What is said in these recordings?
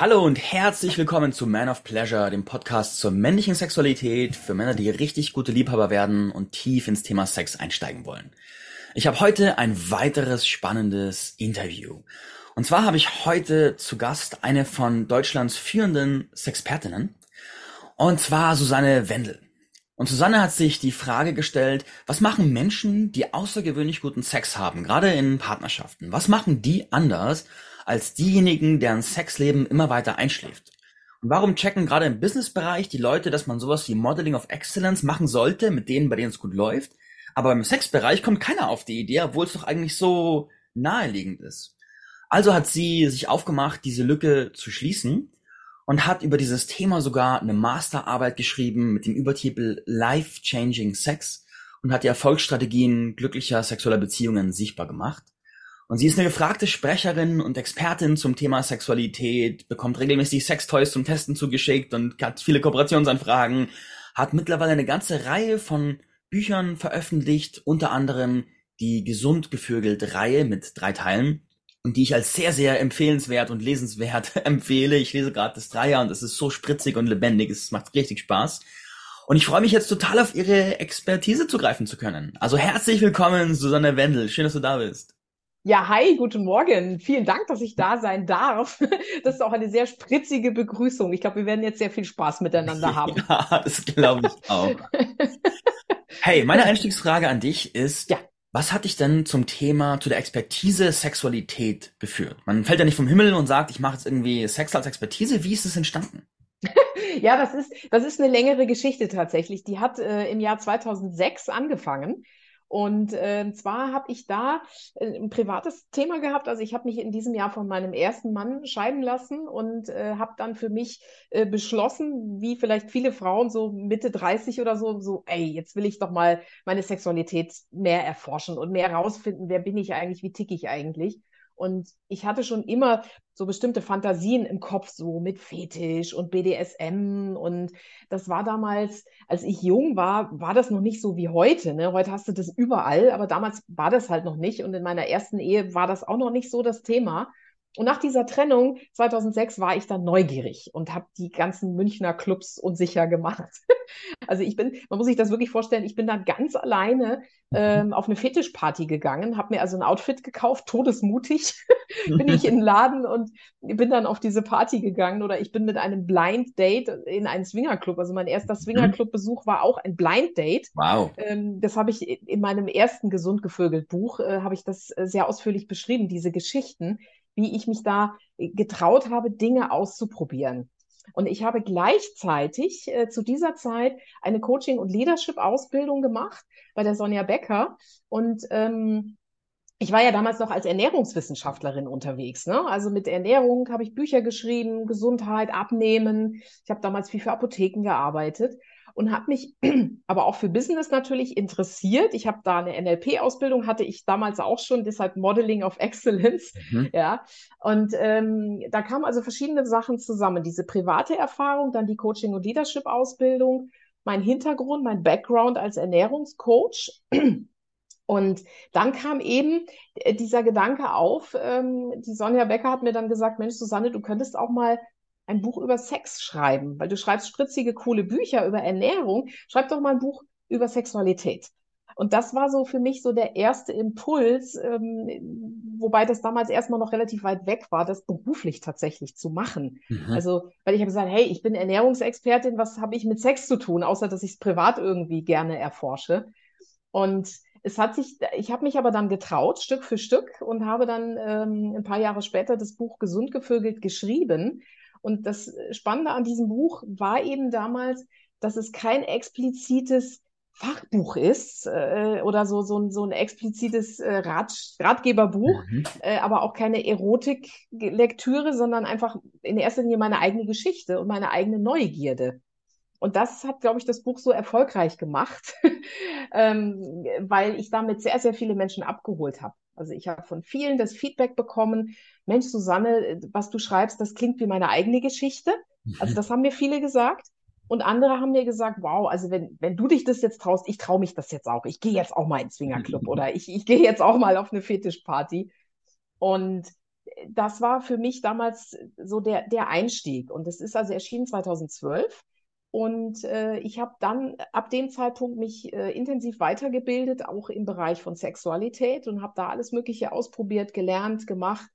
Hallo und herzlich willkommen zu Man of Pleasure, dem Podcast zur männlichen Sexualität für Männer, die richtig gute Liebhaber werden und tief ins Thema Sex einsteigen wollen. Ich habe heute ein weiteres spannendes Interview. Und zwar habe ich heute zu Gast eine von Deutschlands führenden Sexpertinnen, und zwar Susanne Wendel. Und Susanne hat sich die Frage gestellt, was machen Menschen, die außergewöhnlich guten Sex haben, gerade in Partnerschaften? Was machen die anders als diejenigen, deren Sexleben immer weiter einschläft. Und warum checken gerade im Businessbereich die Leute, dass man sowas wie Modeling of Excellence machen sollte, mit denen, bei denen es gut läuft? Aber im Sexbereich kommt keiner auf die Idee, obwohl es doch eigentlich so naheliegend ist. Also hat sie sich aufgemacht, diese Lücke zu schließen und hat über dieses Thema sogar eine Masterarbeit geschrieben mit dem Übertitel Life Changing Sex und hat die Erfolgsstrategien glücklicher sexueller Beziehungen sichtbar gemacht. Und sie ist eine gefragte Sprecherin und Expertin zum Thema Sexualität, bekommt regelmäßig Sextoys zum Testen zugeschickt und hat viele Kooperationsanfragen, hat mittlerweile eine ganze Reihe von Büchern veröffentlicht, unter anderem die Gesund gevögelt Reihe mit drei Teilen und die ich als sehr, sehr empfehlenswert und lesenswert empfehle. Ich lese gerade das Dreier und es ist so spritzig und lebendig, es macht richtig Spaß. Und ich freue mich jetzt total auf Ihre Expertise zugreifen zu können. Also herzlich willkommen, Susanne Wendel. Schön, dass du da bist. Ja, hi, guten Morgen. Vielen Dank, dass ich da sein darf. Das ist auch eine sehr spritzige Begrüßung. Ich glaube, wir werden jetzt sehr viel Spaß miteinander haben. Ja, das glaube ich auch. Hey, meine Einstiegsfrage an dich ist, ja. was hat dich denn zum Thema, zu der Expertise Sexualität geführt? Man fällt ja nicht vom Himmel und sagt, ich mache jetzt irgendwie Sex als Expertise. Wie ist es entstanden? ja, das ist, das ist eine längere Geschichte tatsächlich. Die hat äh, im Jahr 2006 angefangen. Und äh, zwar habe ich da äh, ein privates Thema gehabt. Also ich habe mich in diesem Jahr von meinem ersten Mann scheiden lassen und äh, habe dann für mich äh, beschlossen, wie vielleicht viele Frauen so Mitte 30 oder so, so, ey, jetzt will ich doch mal meine Sexualität mehr erforschen und mehr herausfinden, wer bin ich eigentlich, wie tick ich eigentlich. Und ich hatte schon immer so bestimmte Fantasien im Kopf, so mit Fetisch und BDSM. Und das war damals, als ich jung war, war das noch nicht so wie heute. Ne? Heute hast du das überall, aber damals war das halt noch nicht. Und in meiner ersten Ehe war das auch noch nicht so das Thema. Und nach dieser Trennung 2006 war ich dann neugierig und habe die ganzen Münchner Clubs unsicher gemacht. also ich bin, man muss sich das wirklich vorstellen, ich bin dann ganz alleine ähm, auf eine Fetischparty gegangen, habe mir also ein Outfit gekauft, todesmutig, bin ich in den Laden und bin dann auf diese Party gegangen oder ich bin mit einem Blind Date in einen Swingerclub. Also mein erster mhm. Swingerclub-Besuch war auch ein Blind Date. Wow. Ähm, das habe ich in meinem ersten gesund gevögelt Buch äh, habe ich das äh, sehr ausführlich beschrieben, diese Geschichten wie ich mich da äh, getraut habe, Dinge auszuprobieren. Und ich habe gleichzeitig äh, zu dieser Zeit eine Coaching- und Leadership-Ausbildung gemacht bei der Sonja Becker. Und ähm, ich war ja damals noch als Ernährungswissenschaftlerin unterwegs. Ne? Also mit Ernährung habe ich Bücher geschrieben, Gesundheit, Abnehmen. Ich habe damals viel für Apotheken gearbeitet und habe mich aber auch für Business natürlich interessiert. Ich habe da eine NLP-Ausbildung, hatte ich damals auch schon, deshalb Modeling of Excellence. Mhm. Ja, und ähm, da kamen also verschiedene Sachen zusammen. Diese private Erfahrung, dann die Coaching- und Leadership-Ausbildung, mein Hintergrund, mein Background als Ernährungscoach. Und dann kam eben äh, dieser Gedanke auf, ähm, die Sonja Becker hat mir dann gesagt, Mensch, Susanne, du könntest auch mal ein Buch über Sex schreiben, weil du schreibst spritzige, coole Bücher über Ernährung. Schreib doch mal ein Buch über Sexualität. Und das war so für mich so der erste Impuls, ähm, wobei das damals erstmal noch relativ weit weg war, das beruflich tatsächlich zu machen. Mhm. Also, weil ich habe gesagt, hey, ich bin Ernährungsexpertin, was habe ich mit Sex zu tun, außer dass ich es privat irgendwie gerne erforsche. Und es hat sich, ich habe mich aber dann getraut, Stück für Stück, und habe dann ähm, ein paar Jahre später das Buch Gesund gevögelt geschrieben. Und das Spannende an diesem Buch war eben damals, dass es kein explizites Fachbuch ist äh, oder so, so, ein, so ein explizites äh, Rat, Ratgeberbuch, mhm. äh, aber auch keine Erotiklektüre, sondern einfach in erster Linie meine eigene Geschichte und meine eigene Neugierde. Und das hat, glaube ich, das Buch so erfolgreich gemacht, ähm, weil ich damit sehr, sehr viele Menschen abgeholt habe. Also ich habe von vielen das Feedback bekommen, Mensch, Susanne, was du schreibst, das klingt wie meine eigene Geschichte. Also das haben mir viele gesagt. Und andere haben mir gesagt, wow, also wenn, wenn du dich das jetzt traust, ich traue mich das jetzt auch. Ich gehe jetzt auch mal ins Swingerclub oder ich, ich gehe jetzt auch mal auf eine Fetischparty. Und das war für mich damals so der, der Einstieg. Und es ist also erschienen 2012. Und äh, ich habe dann ab dem Zeitpunkt mich äh, intensiv weitergebildet, auch im Bereich von Sexualität und habe da alles Mögliche ausprobiert, gelernt, gemacht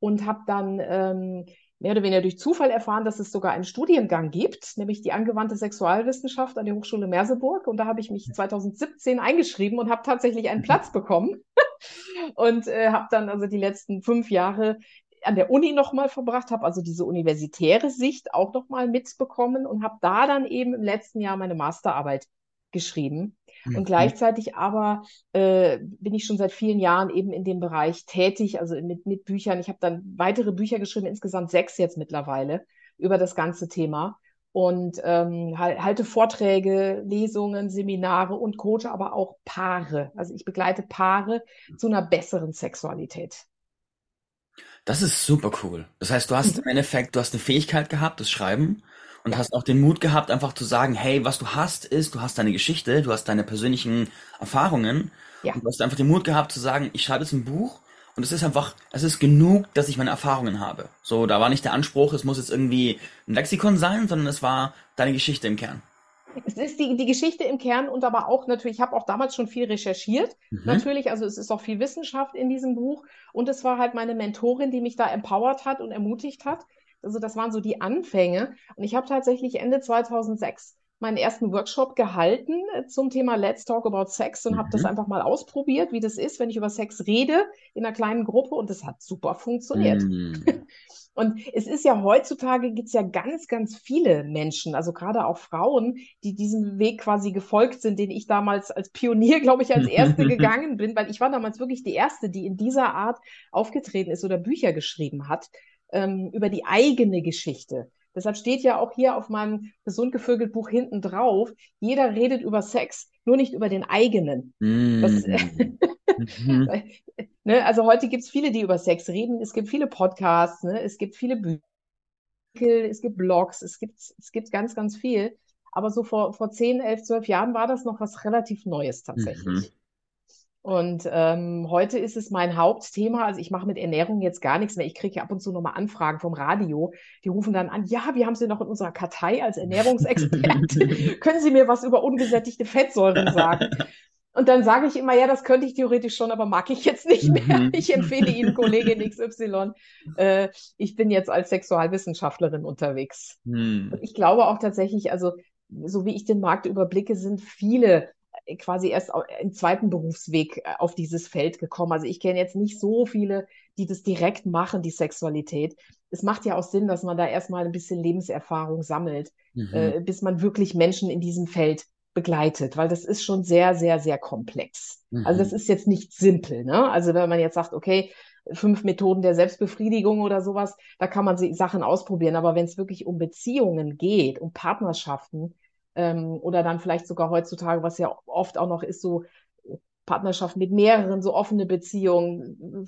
und habe dann ähm, mehr oder weniger durch Zufall erfahren, dass es sogar einen Studiengang gibt, nämlich die angewandte Sexualwissenschaft an der Hochschule Merseburg. Und da habe ich mich 2017 eingeschrieben und habe tatsächlich einen Platz bekommen. Und äh, habe dann also die letzten fünf Jahre an der Uni nochmal verbracht, habe also diese universitäre Sicht auch nochmal mitbekommen und habe da dann eben im letzten Jahr meine Masterarbeit geschrieben. Mhm. Und gleichzeitig aber äh, bin ich schon seit vielen Jahren eben in dem Bereich tätig, also mit, mit Büchern. Ich habe dann weitere Bücher geschrieben, insgesamt sechs jetzt mittlerweile, über das ganze Thema. Und ähm, halte Vorträge, Lesungen, Seminare und coache aber auch Paare. Also ich begleite Paare zu einer besseren Sexualität. Das ist super cool. Das heißt, du hast im Endeffekt, du hast eine Fähigkeit gehabt, das Schreiben, und hast auch den Mut gehabt, einfach zu sagen, hey, was du hast, ist, du hast deine Geschichte, du hast deine persönlichen Erfahrungen. Ja. Und du hast einfach den Mut gehabt zu sagen, ich schreibe jetzt ein Buch und es ist einfach, es ist genug, dass ich meine Erfahrungen habe. So, da war nicht der Anspruch, es muss jetzt irgendwie ein Lexikon sein, sondern es war deine Geschichte im Kern. Es ist die, die Geschichte im Kern und aber auch natürlich, ich habe auch damals schon viel recherchiert. Mhm. Natürlich, also es ist auch viel Wissenschaft in diesem Buch. Und es war halt meine Mentorin, die mich da empowert hat und ermutigt hat. Also das waren so die Anfänge. Und ich habe tatsächlich Ende 2006 meinen ersten Workshop gehalten äh, zum Thema Let's Talk About Sex und mhm. habe das einfach mal ausprobiert, wie das ist, wenn ich über Sex rede in einer kleinen Gruppe und das hat super funktioniert. Mhm. Und es ist ja heutzutage gibt es ja ganz, ganz viele Menschen, also gerade auch Frauen, die diesen Weg quasi gefolgt sind, den ich damals als Pionier, glaube ich, als Erste gegangen bin, weil ich war damals wirklich die Erste, die in dieser Art aufgetreten ist oder Bücher geschrieben hat ähm, über die eigene Geschichte. Deshalb steht ja auch hier auf meinem gesund gevögelt Buch hinten drauf, jeder redet über Sex, nur nicht über den eigenen. Mm. Das, mhm. ne, also heute gibt es viele, die über Sex reden. Es gibt viele Podcasts, ne? es gibt viele Bücher, es gibt Blogs, es gibt, es gibt ganz, ganz viel. Aber so vor, vor 10, 11, 12 Jahren war das noch was relativ Neues tatsächlich. Und ähm, heute ist es mein Hauptthema. Also ich mache mit Ernährung jetzt gar nichts mehr. Ich kriege ab und zu nochmal Anfragen vom Radio. Die rufen dann an, ja, wir haben Sie noch in unserer Kartei als Ernährungsexperte. Können Sie mir was über ungesättigte Fettsäuren sagen? Und dann sage ich immer, ja, das könnte ich theoretisch schon, aber mag ich jetzt nicht mehr. Mhm. Ich empfehle Ihnen Kollegin XY. Äh, ich bin jetzt als Sexualwissenschaftlerin unterwegs. Hm. Und ich glaube auch tatsächlich, also so wie ich den Markt überblicke, sind viele quasi erst im zweiten Berufsweg äh, auf dieses Feld gekommen. Also ich kenne jetzt nicht so viele, die das direkt machen, die Sexualität. Es macht ja auch Sinn, dass man da erstmal ein bisschen Lebenserfahrung sammelt, mhm. äh, bis man wirklich Menschen in diesem Feld begleitet, weil das ist schon sehr, sehr, sehr komplex. Mhm. Also das ist jetzt nicht simpel. Ne? Also wenn man jetzt sagt, okay, fünf Methoden der Selbstbefriedigung oder sowas, da kann man Sachen ausprobieren. Aber wenn es wirklich um Beziehungen geht, um Partnerschaften, ähm, oder dann vielleicht sogar heutzutage, was ja oft auch noch ist, so Partnerschaft mit mehreren, so offene Beziehungen,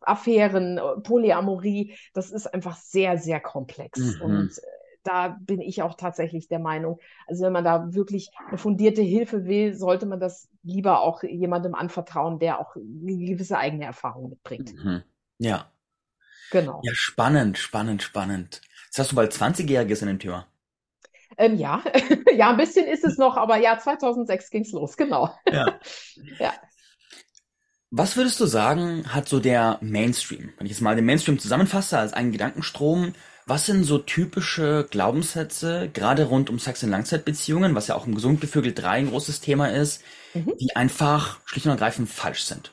Affären, Polyamorie, das ist einfach sehr, sehr komplex. Mhm. Und äh, da bin ich auch tatsächlich der Meinung, also wenn man da wirklich eine fundierte Hilfe will, sollte man das lieber auch jemandem anvertrauen, der auch eine gewisse eigene Erfahrung mitbringt. Mhm. Ja. Genau. Ja, spannend, spannend, spannend. Jetzt hast du bald 20-Jähriges in dem Thema. Ähm, ja, ja, ein bisschen ist es noch, aber ja, 2006 ging es los, genau. Ja. ja. Was würdest du sagen, hat so der Mainstream, wenn ich jetzt mal den Mainstream zusammenfasse als einen Gedankenstrom, was sind so typische Glaubenssätze, gerade rund um Sex in Langzeitbeziehungen, was ja auch im Gesundgefügel 3 ein großes Thema ist, mhm. die einfach schlicht und ergreifend falsch sind?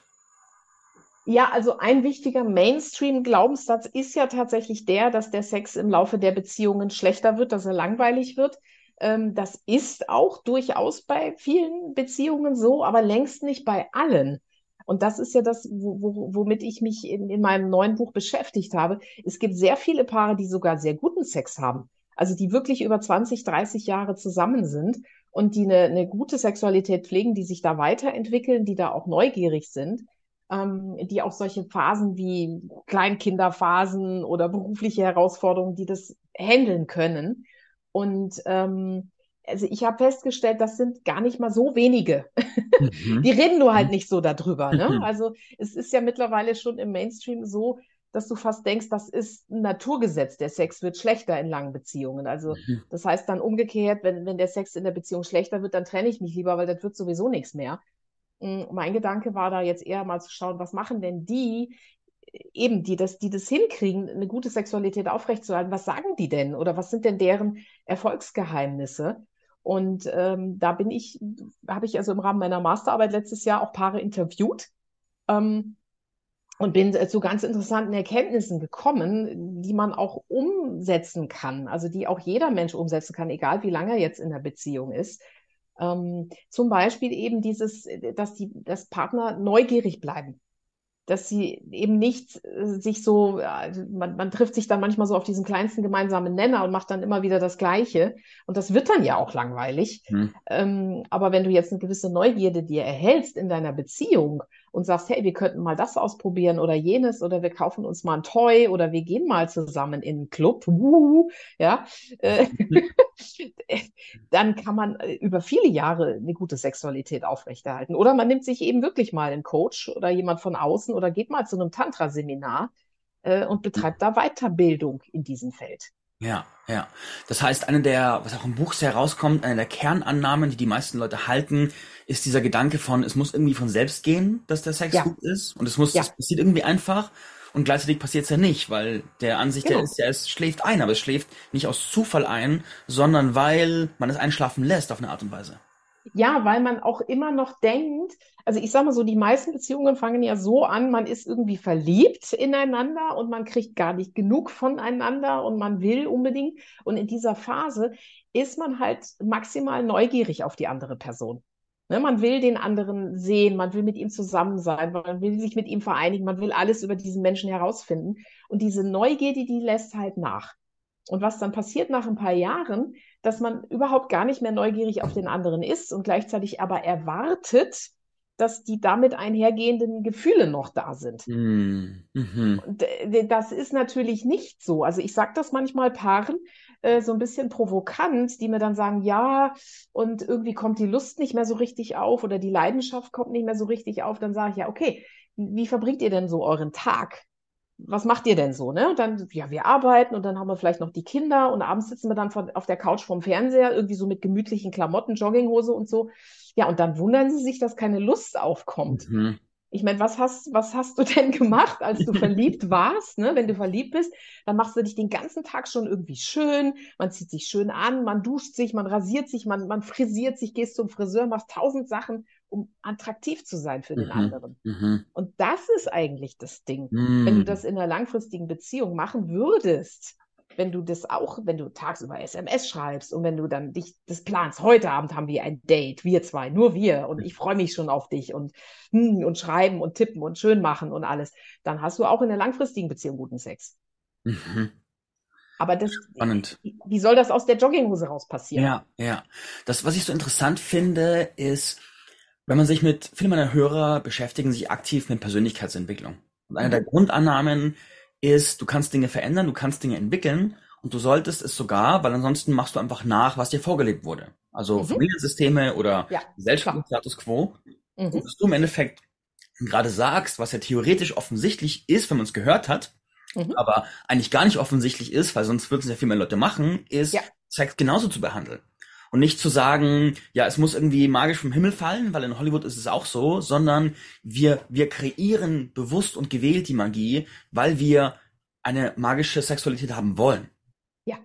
Ja, also ein wichtiger Mainstream-Glaubenssatz ist ja tatsächlich der, dass der Sex im Laufe der Beziehungen schlechter wird, dass er langweilig wird. Ähm, das ist auch durchaus bei vielen Beziehungen so, aber längst nicht bei allen. Und das ist ja das, wo, womit ich mich in, in meinem neuen Buch beschäftigt habe. Es gibt sehr viele Paare, die sogar sehr guten Sex haben. Also die wirklich über 20, 30 Jahre zusammen sind und die eine, eine gute Sexualität pflegen, die sich da weiterentwickeln, die da auch neugierig sind ähm, die auch solche Phasen wie Kleinkinderphasen oder berufliche Herausforderungen, die das handeln können. Und ähm, also ich habe festgestellt, das sind gar nicht mal so wenige. Mhm. Die reden nur halt mhm. nicht so darüber. Ne? Also es ist ja mittlerweile schon im Mainstream so, dass du fast denkst, das ist ein Naturgesetz. Der Sex wird schlechter in langen Beziehungen. Also mhm. das heißt dann umgekehrt, wenn, wenn der Sex in der Beziehung schlechter wird, dann trenne ich mich lieber, weil das wird sowieso nichts mehr. Mm, mein Gedanke war da jetzt eher mal zu schauen, was machen denn die, eben die das, die das hinkriegen, eine gute Sexualität aufrechtzuerhalten, was sagen die denn oder was sind denn deren Erfolgsgeheimnisse? Und ähm, da bin ich, habe ich also im Rahmen meiner Masterarbeit letztes Jahr auch Paare interviewt ähm, und bin zu ganz interessanten Erkenntnissen gekommen, die man auch umsetzen kann, also die auch jeder Mensch umsetzen kann, egal wie lange er jetzt in der Beziehung ist. Ähm, zum Beispiel eben dieses, dass die, dass Partner neugierig bleiben dass sie eben nicht äh, sich so, also man, man trifft sich dann manchmal so auf diesen kleinsten gemeinsamen Nenner und macht dann immer wieder das Gleiche. Und das wird dann ja auch langweilig. Hm. Ähm, aber wenn du jetzt eine gewisse Neugierde dir erhältst in deiner Beziehung und sagst, hey, wir könnten mal das ausprobieren oder jenes oder wir kaufen uns mal ein Toy oder wir gehen mal zusammen in einen Club, uh, ja, äh, dann kann man äh, über viele Jahre eine gute Sexualität aufrechterhalten. Oder man nimmt sich eben wirklich mal einen Coach oder jemand von außen oder geht mal zu einem Tantra-Seminar äh, und betreibt da Weiterbildung in diesem Feld. Ja, ja. Das heißt, eine der, was auch im Buch sehr rauskommt, eine der Kernannahmen, die die meisten Leute halten, ist dieser Gedanke von, es muss irgendwie von selbst gehen, dass der Sex ja. gut ist. Und es muss, ja. es passiert irgendwie einfach. Und gleichzeitig passiert es ja nicht, weil der Ansicht genau. der ist ja, es schläft ein, aber es schläft nicht aus Zufall ein, sondern weil man es einschlafen lässt auf eine Art und Weise. Ja, weil man auch immer noch denkt, also ich sage mal so, die meisten Beziehungen fangen ja so an, man ist irgendwie verliebt ineinander und man kriegt gar nicht genug voneinander und man will unbedingt. Und in dieser Phase ist man halt maximal neugierig auf die andere Person. Ne, man will den anderen sehen, man will mit ihm zusammen sein, man will sich mit ihm vereinigen, man will alles über diesen Menschen herausfinden. Und diese Neugierde, die lässt halt nach. Und was dann passiert nach ein paar Jahren, dass man überhaupt gar nicht mehr neugierig auf den anderen ist und gleichzeitig aber erwartet, dass die damit einhergehenden Gefühle noch da sind. Mm, mhm. Das ist natürlich nicht so. Also ich sage das manchmal Paaren äh, so ein bisschen provokant, die mir dann sagen, ja, und irgendwie kommt die Lust nicht mehr so richtig auf oder die Leidenschaft kommt nicht mehr so richtig auf. Dann sage ich ja, okay, wie verbringt ihr denn so euren Tag? Was macht ihr denn so? Ne? Und dann, ja, wir arbeiten und dann haben wir vielleicht noch die Kinder und abends sitzen wir dann von, auf der Couch vorm Fernseher, irgendwie so mit gemütlichen Klamotten, Jogginghose und so. Ja, und dann wundern sie sich, dass keine Lust aufkommt. Mhm. Ich meine, was hast, was hast du denn gemacht, als du verliebt warst? Ne? Wenn du verliebt bist, dann machst du dich den ganzen Tag schon irgendwie schön. Man zieht sich schön an, man duscht sich, man rasiert sich, man, man frisiert sich, gehst zum Friseur, machst tausend Sachen, um attraktiv zu sein für den mhm. anderen. Mhm. Und das ist eigentlich das Ding. Mhm. Wenn du mhm. das in einer langfristigen Beziehung machen würdest, wenn du das auch, wenn du tagsüber SMS schreibst und wenn du dann dich das planst, heute Abend haben wir ein Date, wir zwei, nur wir und ich freue mich schon auf dich und, hm, und schreiben und tippen und schön machen und alles, dann hast du auch in der langfristigen Beziehung guten Sex. Mhm. Aber das, Spannend. wie soll das aus der Jogginghose raus passieren? Ja, ja. Das, was ich so interessant finde, ist, wenn man sich mit, viele meiner Hörer beschäftigen sich aktiv mit Persönlichkeitsentwicklung. Und eine der Grundannahmen ist, du kannst Dinge verändern, du kannst Dinge entwickeln und du solltest es sogar, weil ansonsten machst du einfach nach, was dir vorgelebt wurde. Also mhm. Familiensysteme oder ja, Gesellschaft, Status quo. Mhm. Und was du im Endeffekt gerade sagst, was ja theoretisch offensichtlich ist, wenn man es gehört hat, mhm. aber eigentlich gar nicht offensichtlich ist, weil sonst würden es ja viel mehr Leute machen, ist, ja. Sex genauso zu behandeln. Und nicht zu sagen, ja, es muss irgendwie magisch vom Himmel fallen, weil in Hollywood ist es auch so, sondern wir, wir kreieren bewusst und gewählt die Magie, weil wir eine magische Sexualität haben wollen. Ja,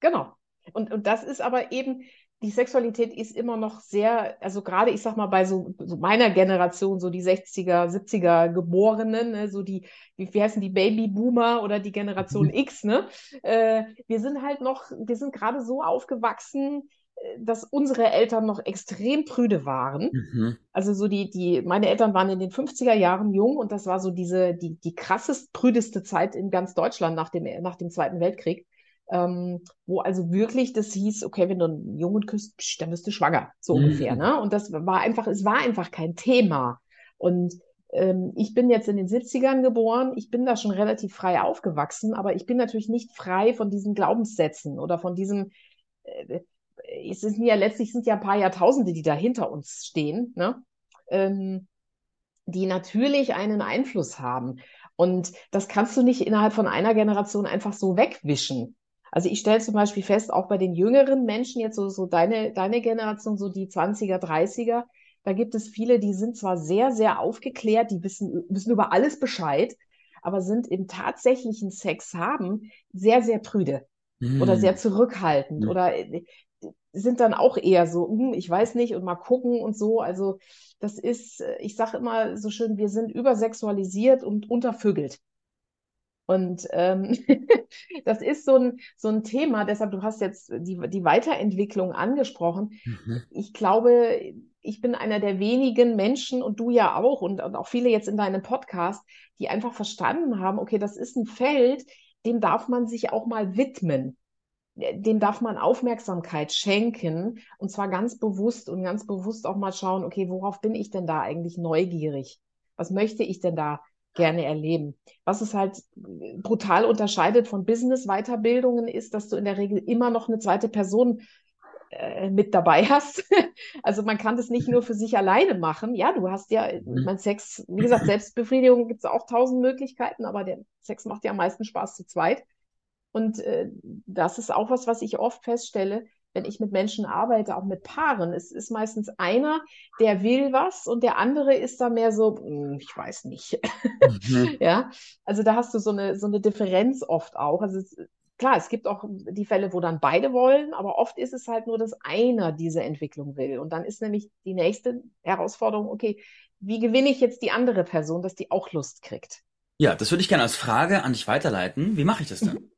genau. Und, und das ist aber eben, die Sexualität ist immer noch sehr, also gerade ich sag mal bei so, so meiner Generation, so die 60er, 70er Geborenen, ne, so die, wie, wie heißen die Babyboomer oder die Generation mhm. X, ne? Äh, wir sind halt noch, wir sind gerade so aufgewachsen, dass unsere Eltern noch extrem prüde waren. Mhm. Also so die, die, meine Eltern waren in den 50er Jahren jung und das war so diese, die, die krassest prüdeste Zeit in ganz Deutschland nach dem, nach dem Zweiten Weltkrieg. Ähm, wo also wirklich das hieß, okay, wenn du einen Jungen küsst, psch, dann bist du schwanger, so mhm. ungefähr. Ne? Und das war einfach, es war einfach kein Thema. Und ähm, ich bin jetzt in den 70ern geboren, ich bin da schon relativ frei aufgewachsen, aber ich bin natürlich nicht frei von diesen Glaubenssätzen oder von diesem, äh, es sind ja letztlich sind ja ein paar Jahrtausende, die da hinter uns stehen, ne? Ähm, die natürlich einen Einfluss haben. Und das kannst du nicht innerhalb von einer Generation einfach so wegwischen. Also ich stelle zum Beispiel fest, auch bei den jüngeren Menschen, jetzt so, so deine, deine Generation, so die 20er, 30er, da gibt es viele, die sind zwar sehr, sehr aufgeklärt, die wissen, wissen über alles Bescheid, aber sind im tatsächlichen Sex haben sehr, sehr prüde mm. oder sehr zurückhaltend mm. oder äh, sind dann auch eher so, hm, ich weiß nicht und mal gucken und so. Also das ist, äh, ich sage immer so schön, wir sind übersexualisiert und untervögelt. Und ähm, das ist so ein, so ein Thema, deshalb, du hast jetzt die, die Weiterentwicklung angesprochen. Mhm. Ich glaube, ich bin einer der wenigen Menschen und du ja auch und, und auch viele jetzt in deinem Podcast, die einfach verstanden haben, okay, das ist ein Feld, dem darf man sich auch mal widmen. Dem darf man Aufmerksamkeit schenken und zwar ganz bewusst und ganz bewusst auch mal schauen, okay, worauf bin ich denn da eigentlich neugierig? Was möchte ich denn da gerne erleben. Was es halt brutal unterscheidet von Business-Weiterbildungen ist, dass du in der Regel immer noch eine zweite Person äh, mit dabei hast. also man kann das nicht nur für sich alleine machen. Ja, du hast ja, mhm. mein Sex, wie gesagt, Selbstbefriedigung gibt es auch tausend Möglichkeiten, aber der Sex macht ja am meisten Spaß zu zweit. Und äh, das ist auch was, was ich oft feststelle, wenn ich mit Menschen arbeite, auch mit Paaren, es ist meistens einer, der will was und der andere ist da mehr so, hm, ich weiß nicht. Mhm. ja, also da hast du so eine, so eine Differenz oft auch. Also es, klar, es gibt auch die Fälle, wo dann beide wollen, aber oft ist es halt nur, dass einer diese Entwicklung will. Und dann ist nämlich die nächste Herausforderung, okay, wie gewinne ich jetzt die andere Person, dass die auch Lust kriegt? Ja, das würde ich gerne als Frage an dich weiterleiten. Wie mache ich das denn?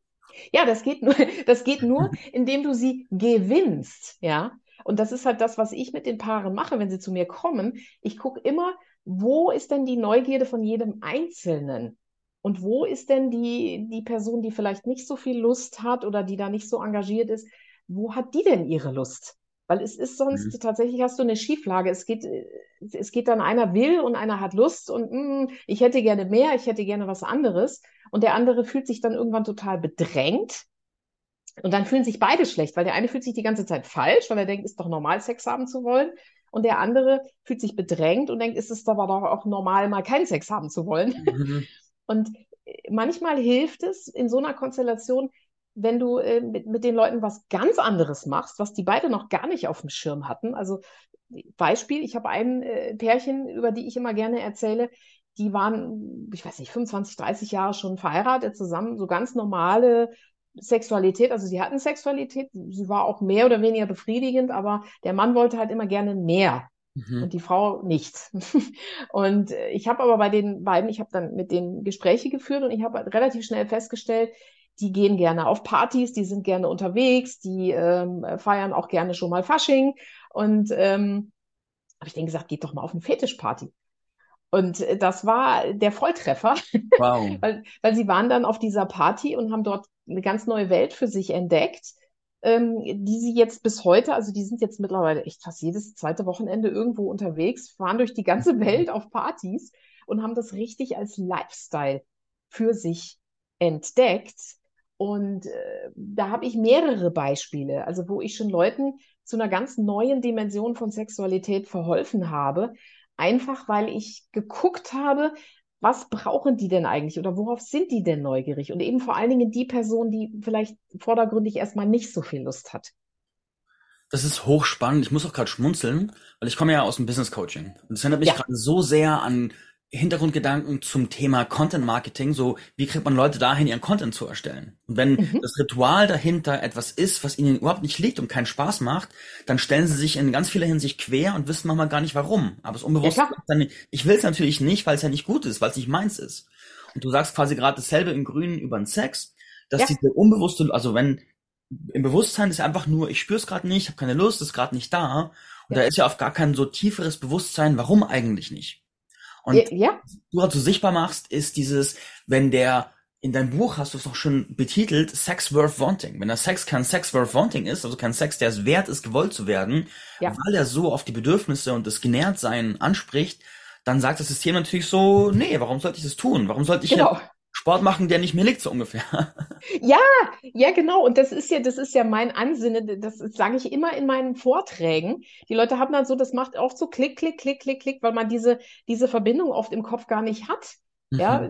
Ja, das geht nur, das geht nur, indem du sie gewinnst, ja. Und das ist halt das, was ich mit den Paaren mache, wenn sie zu mir kommen. Ich gucke immer, wo ist denn die Neugierde von jedem Einzelnen? Und wo ist denn die, die Person, die vielleicht nicht so viel Lust hat oder die da nicht so engagiert ist, wo hat die denn ihre Lust? Weil es ist sonst, mhm. tatsächlich hast du eine Schieflage. Es geht, es geht dann, einer will und einer hat Lust und mm, ich hätte gerne mehr, ich hätte gerne was anderes. Und der andere fühlt sich dann irgendwann total bedrängt. Und dann fühlen sich beide schlecht, weil der eine fühlt sich die ganze Zeit falsch, weil er denkt, ist doch normal, Sex haben zu wollen. Und der andere fühlt sich bedrängt und denkt, ist es aber doch auch normal, mal keinen Sex haben zu wollen. Mhm. Und manchmal hilft es in so einer Konstellation, wenn du äh, mit, mit den Leuten was ganz anderes machst, was die beide noch gar nicht auf dem Schirm hatten. Also Beispiel, ich habe ein äh, Pärchen, über die ich immer gerne erzähle, die waren, ich weiß nicht, 25, 30 Jahre schon verheiratet zusammen, so ganz normale Sexualität, also sie hatten Sexualität, sie war auch mehr oder weniger befriedigend, aber der Mann wollte halt immer gerne mehr mhm. und die Frau nichts. und ich habe aber bei den beiden, ich habe dann mit denen Gespräche geführt und ich habe relativ schnell festgestellt, die gehen gerne auf Partys, die sind gerne unterwegs, die ähm, feiern auch gerne schon mal Fasching und ähm, habe ich denen gesagt, geht doch mal auf eine Fetischparty. Und äh, das war der Volltreffer, wow. weil, weil sie waren dann auf dieser Party und haben dort eine ganz neue Welt für sich entdeckt, ähm, die sie jetzt bis heute, also die sind jetzt mittlerweile echt fast jedes zweite Wochenende irgendwo unterwegs, fahren durch die ganze mhm. Welt auf Partys und haben das richtig als Lifestyle für sich entdeckt. Und äh, da habe ich mehrere Beispiele, also wo ich schon Leuten zu einer ganz neuen Dimension von Sexualität verholfen habe, einfach weil ich geguckt habe, was brauchen die denn eigentlich oder worauf sind die denn neugierig? Und eben vor allen Dingen die Person, die vielleicht vordergründig erstmal nicht so viel Lust hat. Das ist hochspannend. Ich muss auch gerade schmunzeln, weil ich komme ja aus dem Business Coaching. Und das erinnert mich ja. gerade so sehr an Hintergrundgedanken zum Thema Content Marketing, so wie kriegt man Leute dahin, ihren Content zu erstellen. Und wenn mhm. das Ritual dahinter etwas ist, was ihnen überhaupt nicht liegt und keinen Spaß macht, dann stellen sie sich in ganz vieler Hinsicht quer und wissen manchmal gar nicht warum. Aber es unbewusst ja, dann, ich will es natürlich nicht, weil es ja nicht gut ist, weil es nicht meins ist. Und du sagst quasi gerade dasselbe im Grünen über den Sex, dass ja. diese unbewusste, also wenn im Bewusstsein ist einfach nur, ich spüre es gerade nicht, habe keine Lust, ist gerade nicht da. Und ja. da ist ja auf gar kein so tieferes Bewusstsein, warum eigentlich nicht. Und ja. du halt so sichtbar machst, ist dieses, wenn der in deinem Buch hast du es auch schon betitelt, Sex worth wanting. Wenn der Sex kein Sex worth wanting ist, also kein Sex, der es wert ist, gewollt zu werden, ja. weil er so auf die Bedürfnisse und das Genährtsein anspricht, dann sagt das System natürlich so, nee, warum sollte ich das tun? Warum sollte ich genau. Sport machen, der nicht mir liegt, so ungefähr. Ja, ja, genau. Und das ist ja, das ist ja mein Ansinnen. Das sage ich immer in meinen Vorträgen. Die Leute haben dann so, das macht oft so Klick, Klick, Klick, Klick, Klick, weil man diese, diese Verbindung oft im Kopf gar nicht hat. Ja,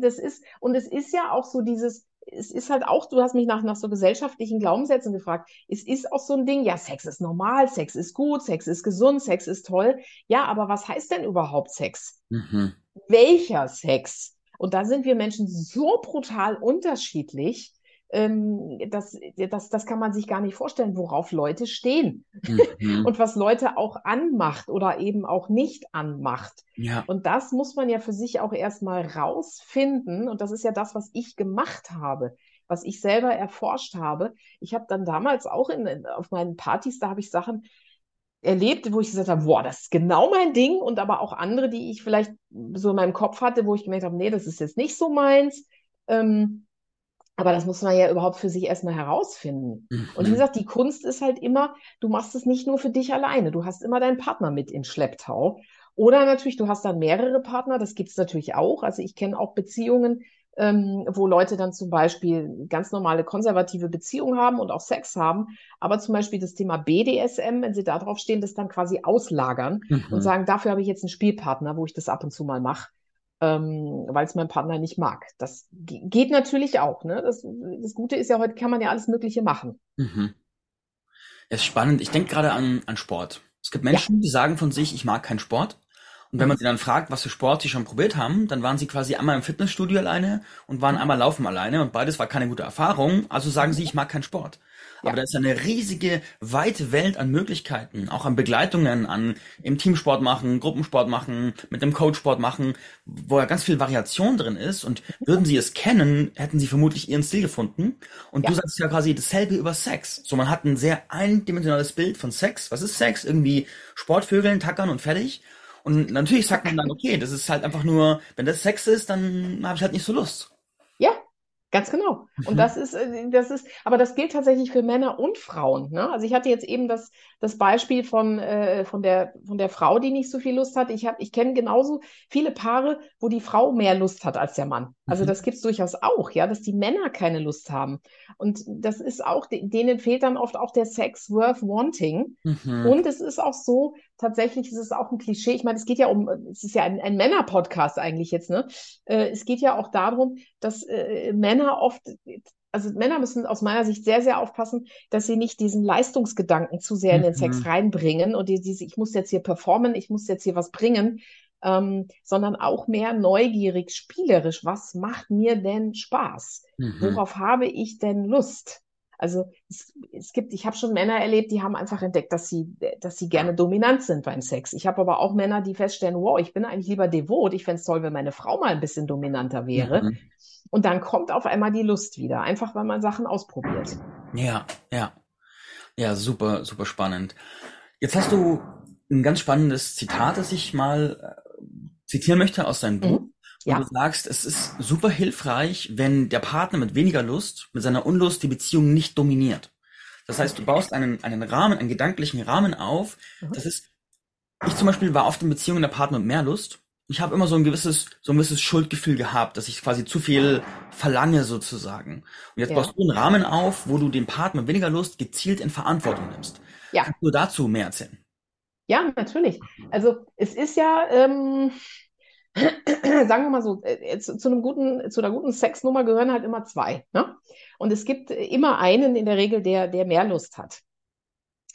das ist, und es ist ja auch so dieses, es ist halt auch, du hast mich nach, nach so gesellschaftlichen Glaubenssätzen gefragt. Es ist auch so ein Ding, ja, Sex ist normal, Sex ist gut, Sex ist gesund, Sex ist toll. Ja, aber was heißt denn überhaupt Sex? Mhm. Welcher Sex? Und da sind wir Menschen so brutal unterschiedlich ähm, das, das, das kann man sich gar nicht vorstellen, worauf Leute stehen mhm. und was Leute auch anmacht oder eben auch nicht anmacht. Ja. Und das muss man ja für sich auch erstmal rausfinden. Und das ist ja das, was ich gemacht habe was ich selber erforscht habe. Ich habe dann damals auch in, auf meinen Partys, da habe ich Sachen erlebt, wo ich gesagt habe, boah, das ist genau mein Ding und aber auch andere, die ich vielleicht so in meinem Kopf hatte, wo ich gemerkt habe, nee, das ist jetzt nicht so meins. Ähm, aber das muss man ja überhaupt für sich erstmal herausfinden. Mhm. Und wie gesagt, die Kunst ist halt immer, du machst es nicht nur für dich alleine. Du hast immer deinen Partner mit in Schlepptau. Oder natürlich, du hast dann mehrere Partner, das gibt es natürlich auch. Also ich kenne auch Beziehungen, ähm, wo Leute dann zum Beispiel ganz normale konservative Beziehungen haben und auch Sex haben, aber zum Beispiel das Thema BDSM, wenn sie da drauf stehen, das dann quasi auslagern mhm. und sagen, dafür habe ich jetzt einen Spielpartner, wo ich das ab und zu mal mache ähm, weil es mein Partner nicht mag. Das geht natürlich auch. Ne? Das, das Gute ist ja, heute kann man ja alles Mögliche machen. Mhm. ist spannend. Ich denke gerade an, an Sport. Es gibt Menschen, ja. die sagen von sich, ich mag keinen Sport. Und wenn man sie dann fragt, was für Sport sie schon probiert haben, dann waren sie quasi einmal im Fitnessstudio alleine und waren einmal laufen alleine und beides war keine gute Erfahrung. Also sagen sie, ich mag keinen Sport. Aber da ist eine riesige, weite Welt an Möglichkeiten, auch an Begleitungen, an im Teamsport machen, Gruppensport machen, mit dem Coachsport machen, wo ja ganz viel Variation drin ist. Und würden sie es kennen, hätten sie vermutlich ihren Stil gefunden. Und ja. du sagst ja quasi dasselbe über Sex. So, man hat ein sehr eindimensionales Bild von Sex. Was ist Sex? Irgendwie Sportvögeln, tackern und fertig. Und natürlich sagt man dann, okay, das ist halt einfach nur, wenn das Sex ist, dann habe ich halt nicht so Lust. Ganz genau. Und mhm. das ist, äh, das ist, aber das gilt tatsächlich für Männer und Frauen. Ne? Also ich hatte jetzt eben das, das Beispiel von, äh, von, der, von der Frau, die nicht so viel Lust hat. Ich, hab, ich kenne genauso viele Paare, wo die Frau mehr Lust hat als der Mann. Also mhm. das gibt es durchaus auch, ja, dass die Männer keine Lust haben. Und das ist auch, denen fehlt dann oft auch der Sex worth wanting. Mhm. Und es ist auch so, tatsächlich ist es auch ein Klischee. Ich meine, es geht ja um, es ist ja ein, ein Männer-Podcast eigentlich jetzt, ne? Äh, es geht ja auch darum, dass äh, Männer oft, also Männer müssen aus meiner Sicht sehr, sehr aufpassen, dass sie nicht diesen Leistungsgedanken zu sehr in den Sex mhm. reinbringen und diese, ich muss jetzt hier performen, ich muss jetzt hier was bringen, ähm, sondern auch mehr neugierig, spielerisch. Was macht mir denn Spaß? Mhm. Worauf habe ich denn Lust? Also es, es gibt, ich habe schon Männer erlebt, die haben einfach entdeckt, dass sie, dass sie gerne dominant sind beim Sex. Ich habe aber auch Männer, die feststellen, wow, ich bin eigentlich lieber devot. Ich fände es toll, wenn meine Frau mal ein bisschen dominanter wäre. Mhm. Und dann kommt auf einmal die Lust wieder, einfach weil man Sachen ausprobiert. Ja, ja. Ja, super, super spannend. Jetzt hast du ein ganz spannendes Zitat, das ich mal äh, zitieren möchte aus deinem Buch. Ja. Und du sagst, es ist super hilfreich, wenn der Partner mit weniger Lust, mit seiner Unlust die Beziehung nicht dominiert. Das heißt, du baust einen, einen Rahmen, einen gedanklichen Rahmen auf. Mhm. Das ist, ich zum Beispiel war oft in Beziehungen der Partner mit mehr Lust. Ich habe immer so ein gewisses, so ein gewisses Schuldgefühl gehabt, dass ich quasi zu viel verlange sozusagen. Und jetzt ja. baust du einen Rahmen auf, wo du den Partner mit weniger Lust gezielt in Verantwortung nimmst. Ja. Kannst du dazu mehr erzählen? Ja, natürlich. Also es ist ja, ähm, sagen wir mal so, äh, zu, zu, einem guten, zu einer guten Sexnummer gehören halt immer zwei. Ne? Und es gibt immer einen in der Regel, der, der mehr Lust hat.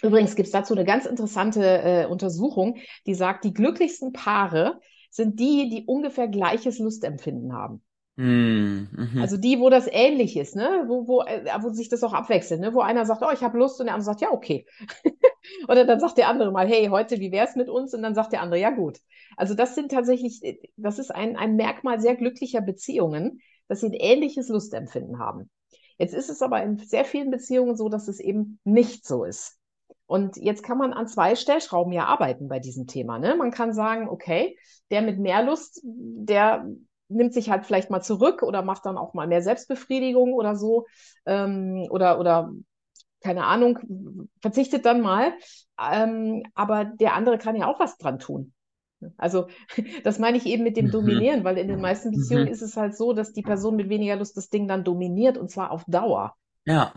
Übrigens gibt es dazu eine ganz interessante äh, Untersuchung, die sagt, die glücklichsten Paare sind die, die ungefähr gleiches Lustempfinden haben. Mm. Also die, wo das ähnlich ist, ne? wo, wo, äh, wo sich das auch abwechselt, ne? wo einer sagt, oh, ich habe Lust und der andere sagt, ja, okay. Oder dann sagt der andere mal, hey, heute, wie wär's mit uns? Und dann sagt der andere, ja, gut. Also das sind tatsächlich, das ist ein, ein Merkmal sehr glücklicher Beziehungen, dass sie ein ähnliches Lustempfinden haben. Jetzt ist es aber in sehr vielen Beziehungen so, dass es eben nicht so ist. Und jetzt kann man an zwei Stellschrauben ja arbeiten bei diesem Thema. Ne? Man kann sagen, okay, der mit mehr Lust, der nimmt sich halt vielleicht mal zurück oder macht dann auch mal mehr Selbstbefriedigung oder so. Ähm, oder, oder keine Ahnung, verzichtet dann mal. Ähm, aber der andere kann ja auch was dran tun. Also das meine ich eben mit dem mhm. Dominieren, weil in den meisten Beziehungen mhm. ist es halt so, dass die Person mit weniger Lust das Ding dann dominiert und zwar auf Dauer. Ja.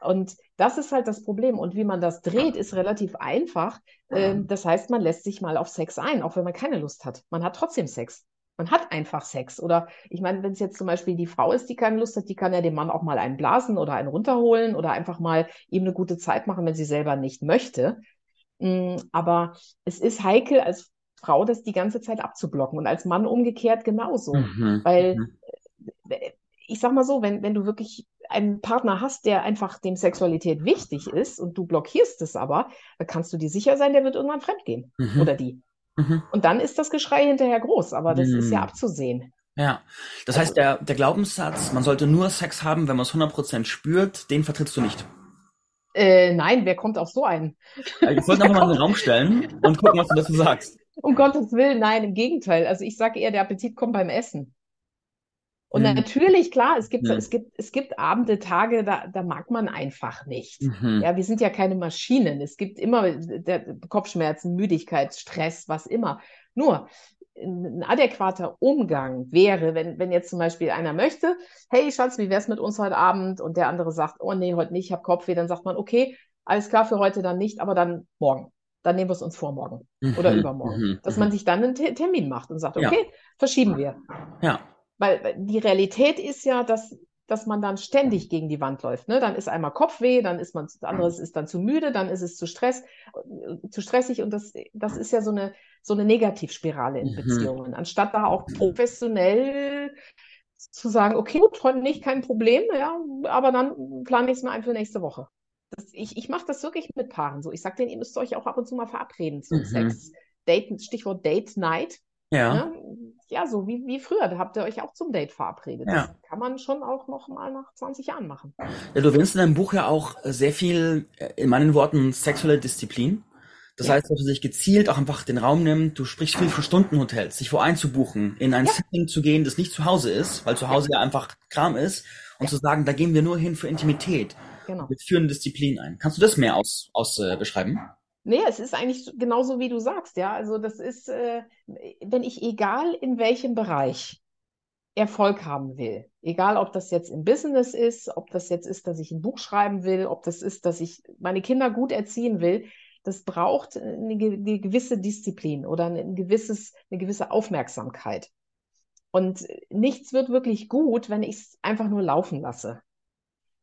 Und das ist halt das Problem. Und wie man das dreht, ist relativ einfach. Ähm, das heißt, man lässt sich mal auf Sex ein, auch wenn man keine Lust hat. Man hat trotzdem Sex. Man hat einfach Sex. Oder ich meine, wenn es jetzt zum Beispiel die Frau ist, die keine Lust hat, die kann ja dem Mann auch mal einen blasen oder einen runterholen oder einfach mal ihm eine gute Zeit machen, wenn sie selber nicht möchte. Mm, aber es ist heikel als Frau, das die ganze Zeit abzublocken und als Mann umgekehrt genauso. Mhm. Weil mhm. Äh, ich sag mal so, wenn, wenn du wirklich einen Partner hast, der einfach dem Sexualität wichtig ist und du blockierst es aber, dann kannst du dir sicher sein, der wird irgendwann fremdgehen. Mhm. Oder die. Mhm. Und dann ist das Geschrei hinterher groß, aber das mhm. ist ja mhm. abzusehen. Ja, das heißt, der, der Glaubenssatz, man sollte nur Sex haben, wenn man es 100% spürt, den vertrittst du nicht. Äh, nein, wer kommt auf so einen? Ich wollte einfach mal in den Raum stellen und gucken, was du dazu sagst. Um Gottes Willen, nein, im Gegenteil. Also ich sage eher, der Appetit kommt beim Essen. Und mhm. natürlich, klar, es gibt, ja. es gibt, es gibt Abende, Tage, da, da mag man einfach nicht. Mhm. Ja, wir sind ja keine Maschinen. Es gibt immer der, Kopfschmerzen, Müdigkeit, Stress, was immer. Nur, ein adäquater Umgang wäre, wenn, wenn jetzt zum Beispiel einer möchte, hey Schatz, wie wär's mit uns heute Abend? Und der andere sagt, oh nee, heute nicht, ich habe Kopfweh, dann sagt man, okay, alles klar für heute dann nicht, aber dann morgen. Dann nehmen wir es uns vor morgen mhm. oder übermorgen. Mhm. Dass man mhm. sich dann einen Termin macht und sagt, okay, ja. verschieben wir. Ja. Weil die Realität ist ja, dass, dass man dann ständig gegen die Wand läuft. Ne? Dann ist einmal Kopfweh, dann ist man, das andere ist dann zu müde, dann ist es zu Stress, zu stressig und das, das ist ja so eine, so eine Negativspirale in mhm. Beziehungen. Anstatt da auch professionell zu sagen, okay, gut, heute nicht, kein Problem, ja, aber dann plane ich es mal ein für nächste Woche. Das, ich ich mache das wirklich mit Paaren so. Ich sage denen, ihr müsst euch auch ab und zu mal verabreden zum mhm. Sex. Date, Stichwort Date Night. Ja. Ne? Ja, so wie, wie früher. Da habt ihr euch auch zum Date verabredet. Ja. Das kann man schon auch noch mal nach 20 Jahren machen. Ja, du erwähnst in deinem Buch ja auch sehr viel, äh, in meinen Worten, sexuelle Disziplin. Das ja. heißt, dass du sich gezielt auch einfach den Raum nimmt, du sprichst viel von Stundenhotels, sich wo einzubuchen, in ein ja. Setting zu gehen, das nicht zu Hause ist, weil zu Hause ja, einfach Kram ist, und zu sagen, da gehen wir nur hin für Intimität. Genau. Wir führen Disziplin ein. Kannst du das mehr aus, aus äh, beschreiben? Nee, es ist eigentlich genauso, wie du sagst, ja. Also das ist, äh, wenn ich egal in welchem Bereich Erfolg haben will, egal ob das jetzt im Business ist, ob das jetzt ist, dass ich ein Buch schreiben will, ob das ist, dass ich meine Kinder gut erziehen will, das braucht eine, eine gewisse Disziplin oder ein gewisses, eine gewisse Aufmerksamkeit. Und nichts wird wirklich gut, wenn ich es einfach nur laufen lasse.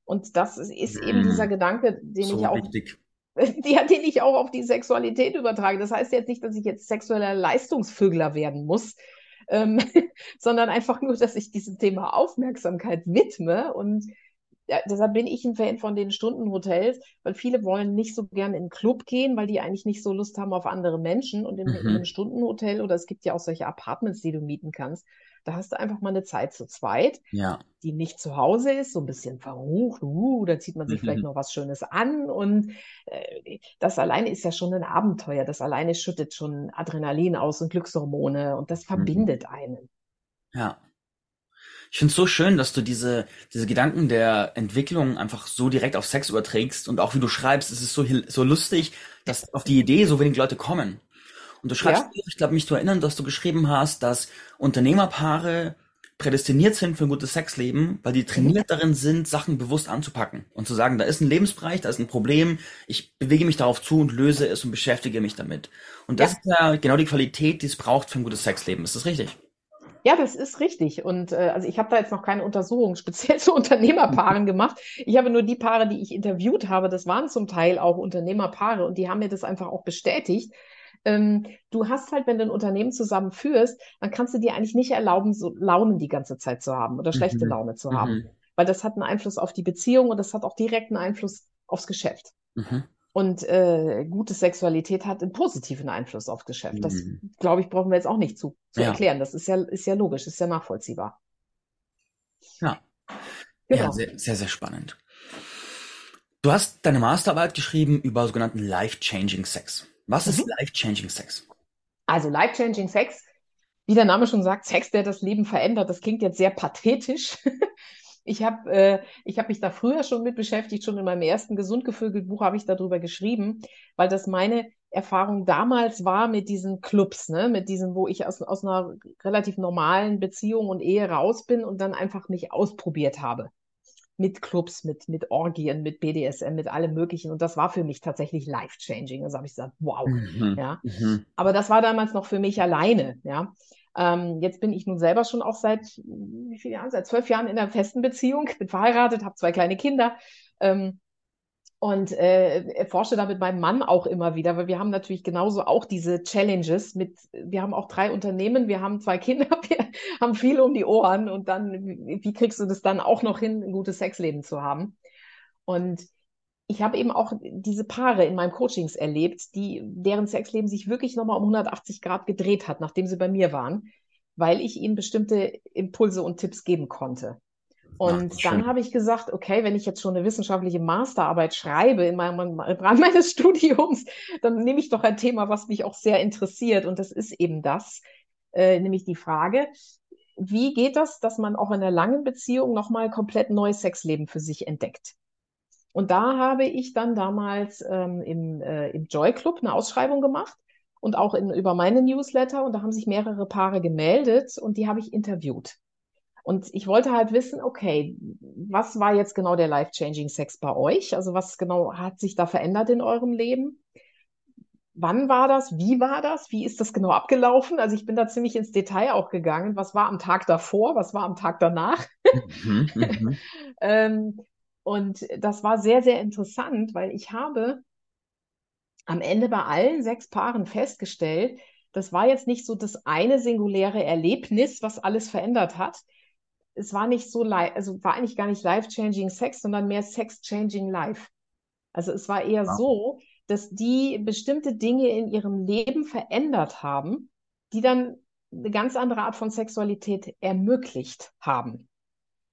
Und das ist, ist eben dieser mm. Gedanke, den so ich auch wichtig. die hat den ich auch auf die Sexualität übertrage. Das heißt jetzt nicht, dass ich jetzt sexueller Leistungsvögler werden muss, ähm, sondern einfach nur, dass ich diesem Thema Aufmerksamkeit widme. Und ja, deshalb bin ich ein Fan von den Stundenhotels, weil viele wollen nicht so gern in den Club gehen, weil die eigentlich nicht so Lust haben auf andere Menschen. Und in, mhm. in einem Stundenhotel oder es gibt ja auch solche Apartments, die du mieten kannst, da hast du einfach mal eine Zeit zu zweit, ja. die nicht zu Hause ist, so ein bisschen verrucht, uh, da zieht man sich mhm. vielleicht noch was Schönes an und äh, das alleine ist ja schon ein Abenteuer. Das alleine schüttet schon Adrenalin aus und Glückshormone und das mhm. verbindet mhm. einen. Ja. Ich finde es so schön, dass du diese, diese Gedanken der Entwicklung einfach so direkt auf Sex überträgst und auch wie du schreibst, es ist so, so lustig, dass auf die Idee so wenig Leute kommen. Und du schreibst, ja. ich glaube, mich zu erinnern, dass du geschrieben hast, dass Unternehmerpaare prädestiniert sind für ein gutes Sexleben, weil die trainiert darin sind, Sachen bewusst anzupacken und zu sagen, da ist ein Lebensbereich, da ist ein Problem, ich bewege mich darauf zu und löse es und beschäftige mich damit. Und das ja. ist ja genau die Qualität, die es braucht für ein gutes Sexleben. Ist das richtig? Ja, das ist richtig. Und äh, also ich habe da jetzt noch keine Untersuchung speziell zu Unternehmerpaaren gemacht. Ich habe nur die Paare, die ich interviewt habe, das waren zum Teil auch Unternehmerpaare und die haben mir das einfach auch bestätigt, ähm, du hast halt, wenn du ein Unternehmen zusammenführst, dann kannst du dir eigentlich nicht erlauben, so Launen die ganze Zeit zu haben oder schlechte mhm. Laune zu haben. Mhm. Weil das hat einen Einfluss auf die Beziehung und das hat auch direkten Einfluss aufs Geschäft. Mhm. Und äh, gute Sexualität hat einen positiven Einfluss aufs Geschäft. Das, mhm. glaube ich, brauchen wir jetzt auch nicht zu, zu ja. erklären. Das ist ja, ist ja logisch, ist ja nachvollziehbar. Ja. Genau. Ja, sehr, sehr, sehr spannend. Du hast deine Masterarbeit geschrieben über sogenannten Life-Changing Sex. Was ist mhm. Life-Changing Sex? Also Life-Changing Sex, wie der Name schon sagt, Sex, der das Leben verändert. Das klingt jetzt sehr pathetisch. Ich habe äh, hab mich da früher schon mit beschäftigt, schon in meinem ersten Gesundgefühlbuch habe ich darüber geschrieben, weil das meine Erfahrung damals war mit diesen Clubs, ne? mit diesen, wo ich aus, aus einer relativ normalen Beziehung und Ehe raus bin und dann einfach mich ausprobiert habe mit Clubs, mit, mit Orgien, mit BDSM, mit allem Möglichen. Und das war für mich tatsächlich life-changing. Also habe ich gesagt, wow. Mhm. Ja. Mhm. Aber das war damals noch für mich alleine. Ja. Ähm, jetzt bin ich nun selber schon auch seit wie viele Jahren? Seit zwölf Jahren in einer festen Beziehung, bin verheiratet, habe zwei kleine Kinder. Ähm, und äh, forsche da mit meinem Mann auch immer wieder, weil wir haben natürlich genauso auch diese Challenges mit, wir haben auch drei Unternehmen, wir haben zwei Kinder, wir haben viel um die Ohren und dann, wie kriegst du das dann auch noch hin, ein gutes Sexleben zu haben? Und ich habe eben auch diese Paare in meinem Coachings erlebt, die, deren Sexleben sich wirklich nochmal um 180 Grad gedreht hat, nachdem sie bei mir waren, weil ich ihnen bestimmte Impulse und Tipps geben konnte. Und Ach, dann habe ich gesagt, okay, wenn ich jetzt schon eine wissenschaftliche Masterarbeit schreibe in meinem Rahmen meines Studiums, dann nehme ich doch ein Thema, was mich auch sehr interessiert. Und das ist eben das, äh, nämlich die Frage, wie geht das, dass man auch in einer langen Beziehung nochmal komplett neues Sexleben für sich entdeckt? Und da habe ich dann damals ähm, im, äh, im Joy Club eine Ausschreibung gemacht und auch in, über meine Newsletter. Und da haben sich mehrere Paare gemeldet und die habe ich interviewt. Und ich wollte halt wissen, okay, was war jetzt genau der life-changing Sex bei euch? Also was genau hat sich da verändert in eurem Leben? Wann war das? Wie war das? Wie ist das genau abgelaufen? Also ich bin da ziemlich ins Detail auch gegangen. Was war am Tag davor? Was war am Tag danach? Mhm, mhm. ähm, und das war sehr, sehr interessant, weil ich habe am Ende bei allen sechs Paaren festgestellt, das war jetzt nicht so das eine singuläre Erlebnis, was alles verändert hat, es war nicht so, also war eigentlich gar nicht life-changing Sex, sondern mehr Sex-changing Life. Also es war eher wow. so, dass die bestimmte Dinge in ihrem Leben verändert haben, die dann eine ganz andere Art von Sexualität ermöglicht haben.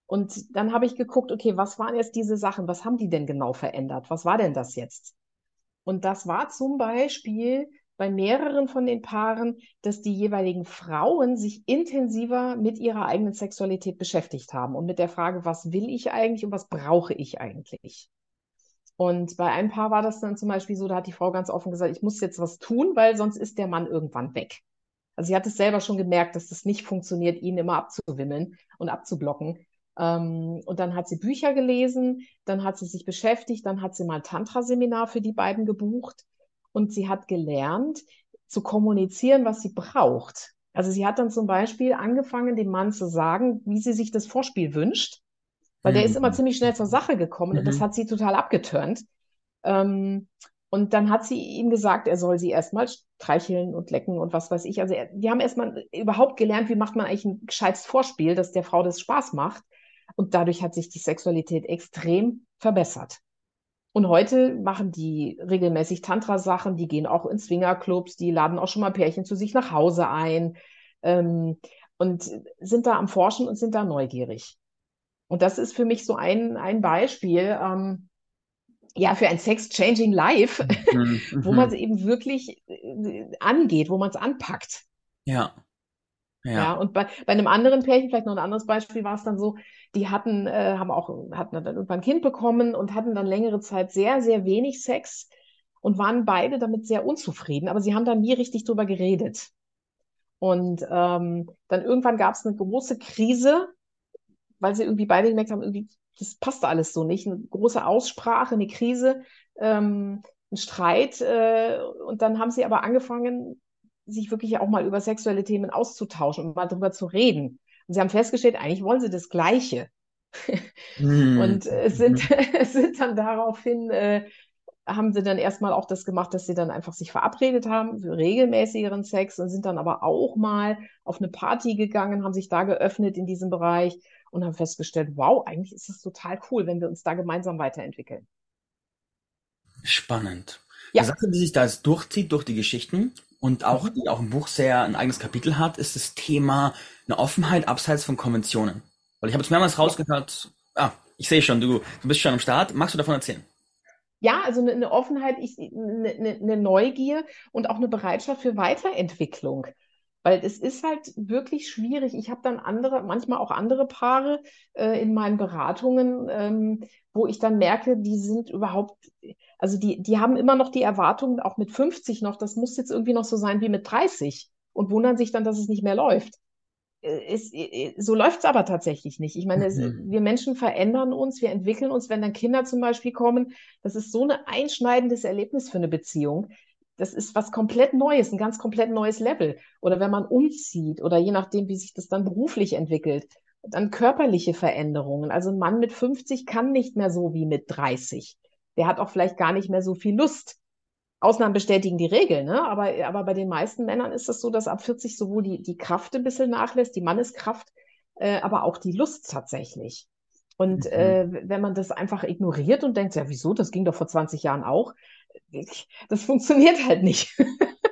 Und dann habe ich geguckt, okay, was waren jetzt diese Sachen? Was haben die denn genau verändert? Was war denn das jetzt? Und das war zum Beispiel bei mehreren von den Paaren, dass die jeweiligen Frauen sich intensiver mit ihrer eigenen Sexualität beschäftigt haben und mit der Frage, was will ich eigentlich und was brauche ich eigentlich? Und bei einem Paar war das dann zum Beispiel so, da hat die Frau ganz offen gesagt, ich muss jetzt was tun, weil sonst ist der Mann irgendwann weg. Also sie hat es selber schon gemerkt, dass das nicht funktioniert, ihn immer abzuwimmeln und abzublocken. Ähm, und dann hat sie Bücher gelesen, dann hat sie sich beschäftigt, dann hat sie mal ein Tantra-Seminar für die beiden gebucht und sie hat gelernt zu kommunizieren, was sie braucht. Also sie hat dann zum Beispiel angefangen, dem Mann zu sagen, wie sie sich das Vorspiel wünscht, weil mhm. der ist immer mhm. ziemlich schnell zur Sache gekommen mhm. und das mhm. hat sie total abgeturnt. Ähm, und dann hat sie ihm gesagt, er soll sie erstmal streicheln und lecken und was weiß ich. Also er, die haben erstmal überhaupt gelernt, wie macht man eigentlich ein gescheites Vorspiel, dass der Frau das Spaß macht. Und dadurch hat sich die Sexualität extrem verbessert. Und heute machen die regelmäßig Tantra-Sachen, die gehen auch in Swingerclubs, die laden auch schon mal Pärchen zu sich nach Hause ein ähm, und sind da am Forschen und sind da neugierig. Und das ist für mich so ein, ein Beispiel, ähm, ja, für ein Sex-Changing Life, mhm, wo man es mhm. eben wirklich äh, angeht, wo man es anpackt. Ja. Ja. ja, und bei, bei einem anderen Pärchen, vielleicht noch ein anderes Beispiel, war es dann so, die hatten, äh, haben auch, hatten dann irgendwann ein Kind bekommen und hatten dann längere Zeit sehr, sehr wenig Sex und waren beide damit sehr unzufrieden, aber sie haben dann nie richtig drüber geredet. Und ähm, dann irgendwann gab es eine große Krise, weil sie irgendwie beide gemerkt haben, irgendwie, das passt alles so nicht. Eine große Aussprache, eine Krise, ähm, ein Streit. Äh, und dann haben sie aber angefangen, sich wirklich auch mal über sexuelle Themen auszutauschen und mal drüber zu reden. Und sie haben festgestellt, eigentlich wollen sie das Gleiche. Mm. Und äh, sind, sind dann daraufhin, äh, haben sie dann erstmal auch das gemacht, dass sie dann einfach sich verabredet haben für regelmäßigeren Sex und sind dann aber auch mal auf eine Party gegangen, haben sich da geöffnet in diesem Bereich und haben festgestellt, wow, eigentlich ist es total cool, wenn wir uns da gemeinsam weiterentwickeln. Spannend. Ja. Eine Sache, die sich da jetzt durchzieht durch die Geschichten und auch, mhm. die auch im Buch sehr ein eigenes Kapitel hat, ist das Thema eine Offenheit abseits von Konventionen. Weil ich habe jetzt mehrmals rausgehört, ah, ich sehe schon, du, du bist schon am Start. Magst du davon erzählen? Ja, also eine, eine Offenheit, ich, eine, eine Neugier und auch eine Bereitschaft für Weiterentwicklung. Weil es ist halt wirklich schwierig. Ich habe dann andere, manchmal auch andere Paare äh, in meinen Beratungen, ähm, wo ich dann merke, die sind überhaupt, also die, die haben immer noch die Erwartungen, auch mit 50 noch, das muss jetzt irgendwie noch so sein wie mit 30 und wundern sich dann, dass es nicht mehr läuft. Ist, äh, äh, so läuft es aber tatsächlich nicht. Ich meine, es, mhm. wir Menschen verändern uns, wir entwickeln uns, wenn dann Kinder zum Beispiel kommen. Das ist so ein einschneidendes Erlebnis für eine Beziehung. das ist was komplett Neues, ein ganz komplett neues Level. Oder wenn man umzieht oder je nachdem, wie sich das dann beruflich entwickelt, dann körperliche Veränderungen. Also ein Mann mit 50 kann nicht mehr so wie mit 30. Der hat auch vielleicht gar nicht mehr so viel Lust. Ausnahmen bestätigen die Regel, ne? Aber, aber bei den meisten Männern ist es so, dass ab 40 sowohl die, die Kraft ein bisschen nachlässt, die Manneskraft, äh, aber auch die Lust tatsächlich. Und mhm. äh, wenn man das einfach ignoriert und denkt, ja, wieso, das ging doch vor 20 Jahren auch, das funktioniert halt nicht.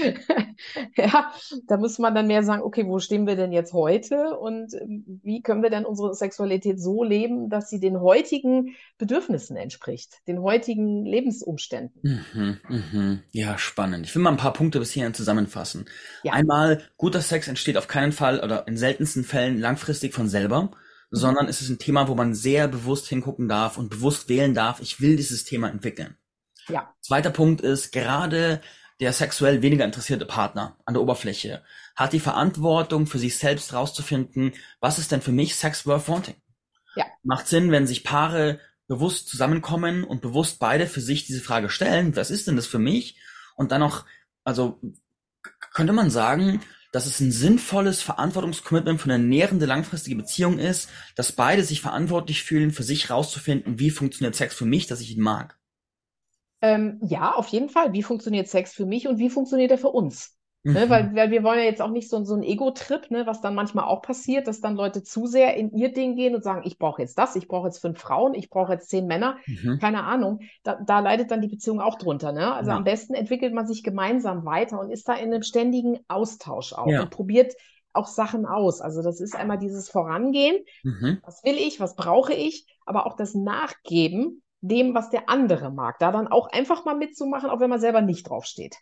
ja, da muss man dann mehr sagen, okay, wo stehen wir denn jetzt heute und ähm, wie können wir denn unsere Sexualität so leben, dass sie den heutigen Bedürfnissen entspricht, den heutigen Lebensumständen. Mhm, mhm. Ja, spannend. Ich will mal ein paar Punkte bis hierhin zusammenfassen. Ja. Einmal, guter Sex entsteht auf keinen Fall oder in seltensten Fällen langfristig von selber sondern es ist ein Thema, wo man sehr bewusst hingucken darf und bewusst wählen darf, ich will dieses Thema entwickeln. Ja. Zweiter Punkt ist, gerade der sexuell weniger interessierte Partner an der Oberfläche hat die Verantwortung für sich selbst rauszufinden, was ist denn für mich Sex worth wanting? Ja. Macht Sinn, wenn sich Paare bewusst zusammenkommen und bewusst beide für sich diese Frage stellen, was ist denn das für mich? Und dann auch, also könnte man sagen, dass es ein sinnvolles Verantwortungscommitment für eine nährende langfristige Beziehung ist, dass beide sich verantwortlich fühlen, für sich rauszufinden, wie funktioniert Sex für mich, dass ich ihn mag. Ähm, ja, auf jeden Fall. Wie funktioniert Sex für mich und wie funktioniert er für uns? Ne, mhm. Ne, weil, weil wir wollen ja jetzt auch nicht so, so einen Ego-Trip, ne, was dann manchmal auch passiert, dass dann Leute zu sehr in ihr Ding gehen und sagen, ich brauche jetzt das, ich brauche jetzt fünf Frauen, ich brauche jetzt zehn Männer, mhm. keine Ahnung. Da, da leidet dann die Beziehung auch drunter. Ne? Also ja. am besten entwickelt man sich gemeinsam weiter und ist da in einem ständigen Austausch auch ja. und probiert auch Sachen aus. Also das ist einmal dieses Vorangehen, mhm. was will ich, was brauche ich, aber auch das Nachgeben dem, was der andere mag. Da dann auch einfach mal mitzumachen, auch wenn man selber nicht draufsteht.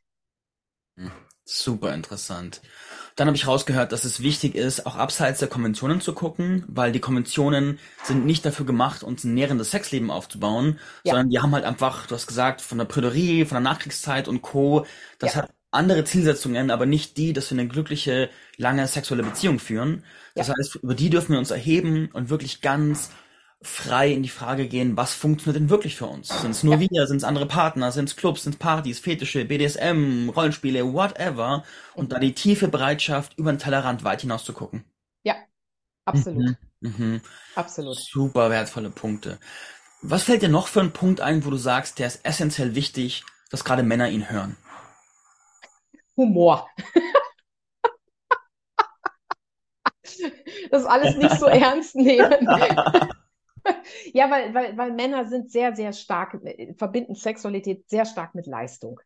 Hm, super interessant. Dann habe ich rausgehört, dass es wichtig ist, auch abseits der Konventionen zu gucken, weil die Konventionen sind nicht dafür gemacht, uns ein nährendes Sexleben aufzubauen, ja. sondern die haben halt einfach, du hast gesagt, von der Prüderie, von der Nachkriegszeit und Co. Das ja. hat andere Zielsetzungen, aber nicht die, dass wir eine glückliche, lange sexuelle Beziehung führen. Das ja. heißt, über die dürfen wir uns erheben und wirklich ganz frei in die Frage gehen, was funktioniert denn wirklich für uns? Sind es nur ja. wir, sind es andere Partner, sind es Clubs, sind es Partys, Fetische, BDSM, Rollenspiele, whatever. Und da die tiefe Bereitschaft, über den Tellerrand weit hinaus zu gucken. Ja, absolut. Mhm. Mhm. Absolut. Super wertvolle Punkte. Was fällt dir noch für einen Punkt ein, wo du sagst, der ist essentiell wichtig, dass gerade Männer ihn hören? Humor. das alles nicht so ernst nehmen. ja, weil, weil, weil Männer sind sehr, sehr stark, verbinden Sexualität sehr stark mit Leistung.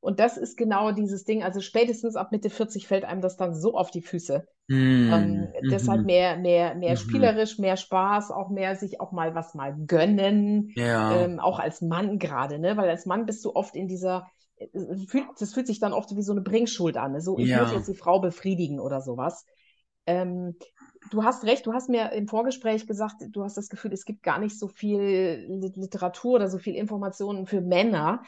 Und das ist genau dieses Ding. Also spätestens ab Mitte 40 fällt einem das dann so auf die Füße. Mm, ähm, mm Deshalb mehr, mehr, mehr mm spielerisch, mehr Spaß, auch mehr sich auch mal was mal gönnen. Ja. Ähm, auch als Mann gerade, ne? Weil als Mann bist du oft in dieser, das fühlt sich dann oft wie so eine Bringschuld an. Ne? So, ich ja. muss jetzt die Frau befriedigen oder sowas. Ähm, du hast recht, du hast mir im Vorgespräch gesagt, du hast das Gefühl, es gibt gar nicht so viel Literatur oder so viel Informationen für Männer.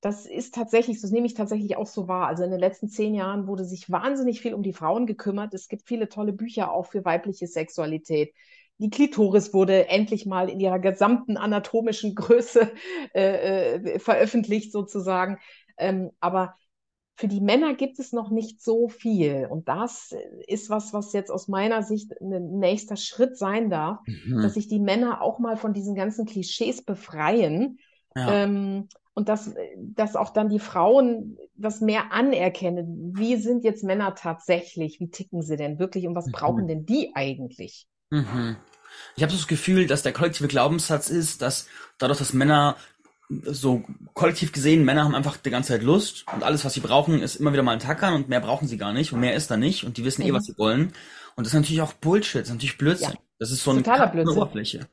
Das ist tatsächlich, das nehme ich tatsächlich auch so wahr. Also in den letzten zehn Jahren wurde sich wahnsinnig viel um die Frauen gekümmert. Es gibt viele tolle Bücher auch für weibliche Sexualität. Die Klitoris wurde endlich mal in ihrer gesamten anatomischen Größe äh, äh, veröffentlicht sozusagen. Ähm, aber für die Männer gibt es noch nicht so viel. Und das ist was, was jetzt aus meiner Sicht ein nächster Schritt sein darf, mhm. dass sich die Männer auch mal von diesen ganzen Klischees befreien. Ja. Ähm, und dass, dass auch dann die Frauen das mehr anerkennen. Wie sind jetzt Männer tatsächlich? Wie ticken sie denn wirklich? Und was mhm. brauchen denn die eigentlich? Mhm. Ich habe so das Gefühl, dass der kollektive Glaubenssatz ist, dass dadurch, dass Männer so kollektiv gesehen, Männer haben einfach die ganze Zeit Lust und alles, was sie brauchen, ist immer wieder mal ein Tackern und mehr brauchen sie gar nicht und mehr ist da nicht und die wissen mhm. eh, was sie wollen. Und das ist natürlich auch Bullshit, das ist natürlich Blödsinn. Ja. Das ist so eine Oberfläche.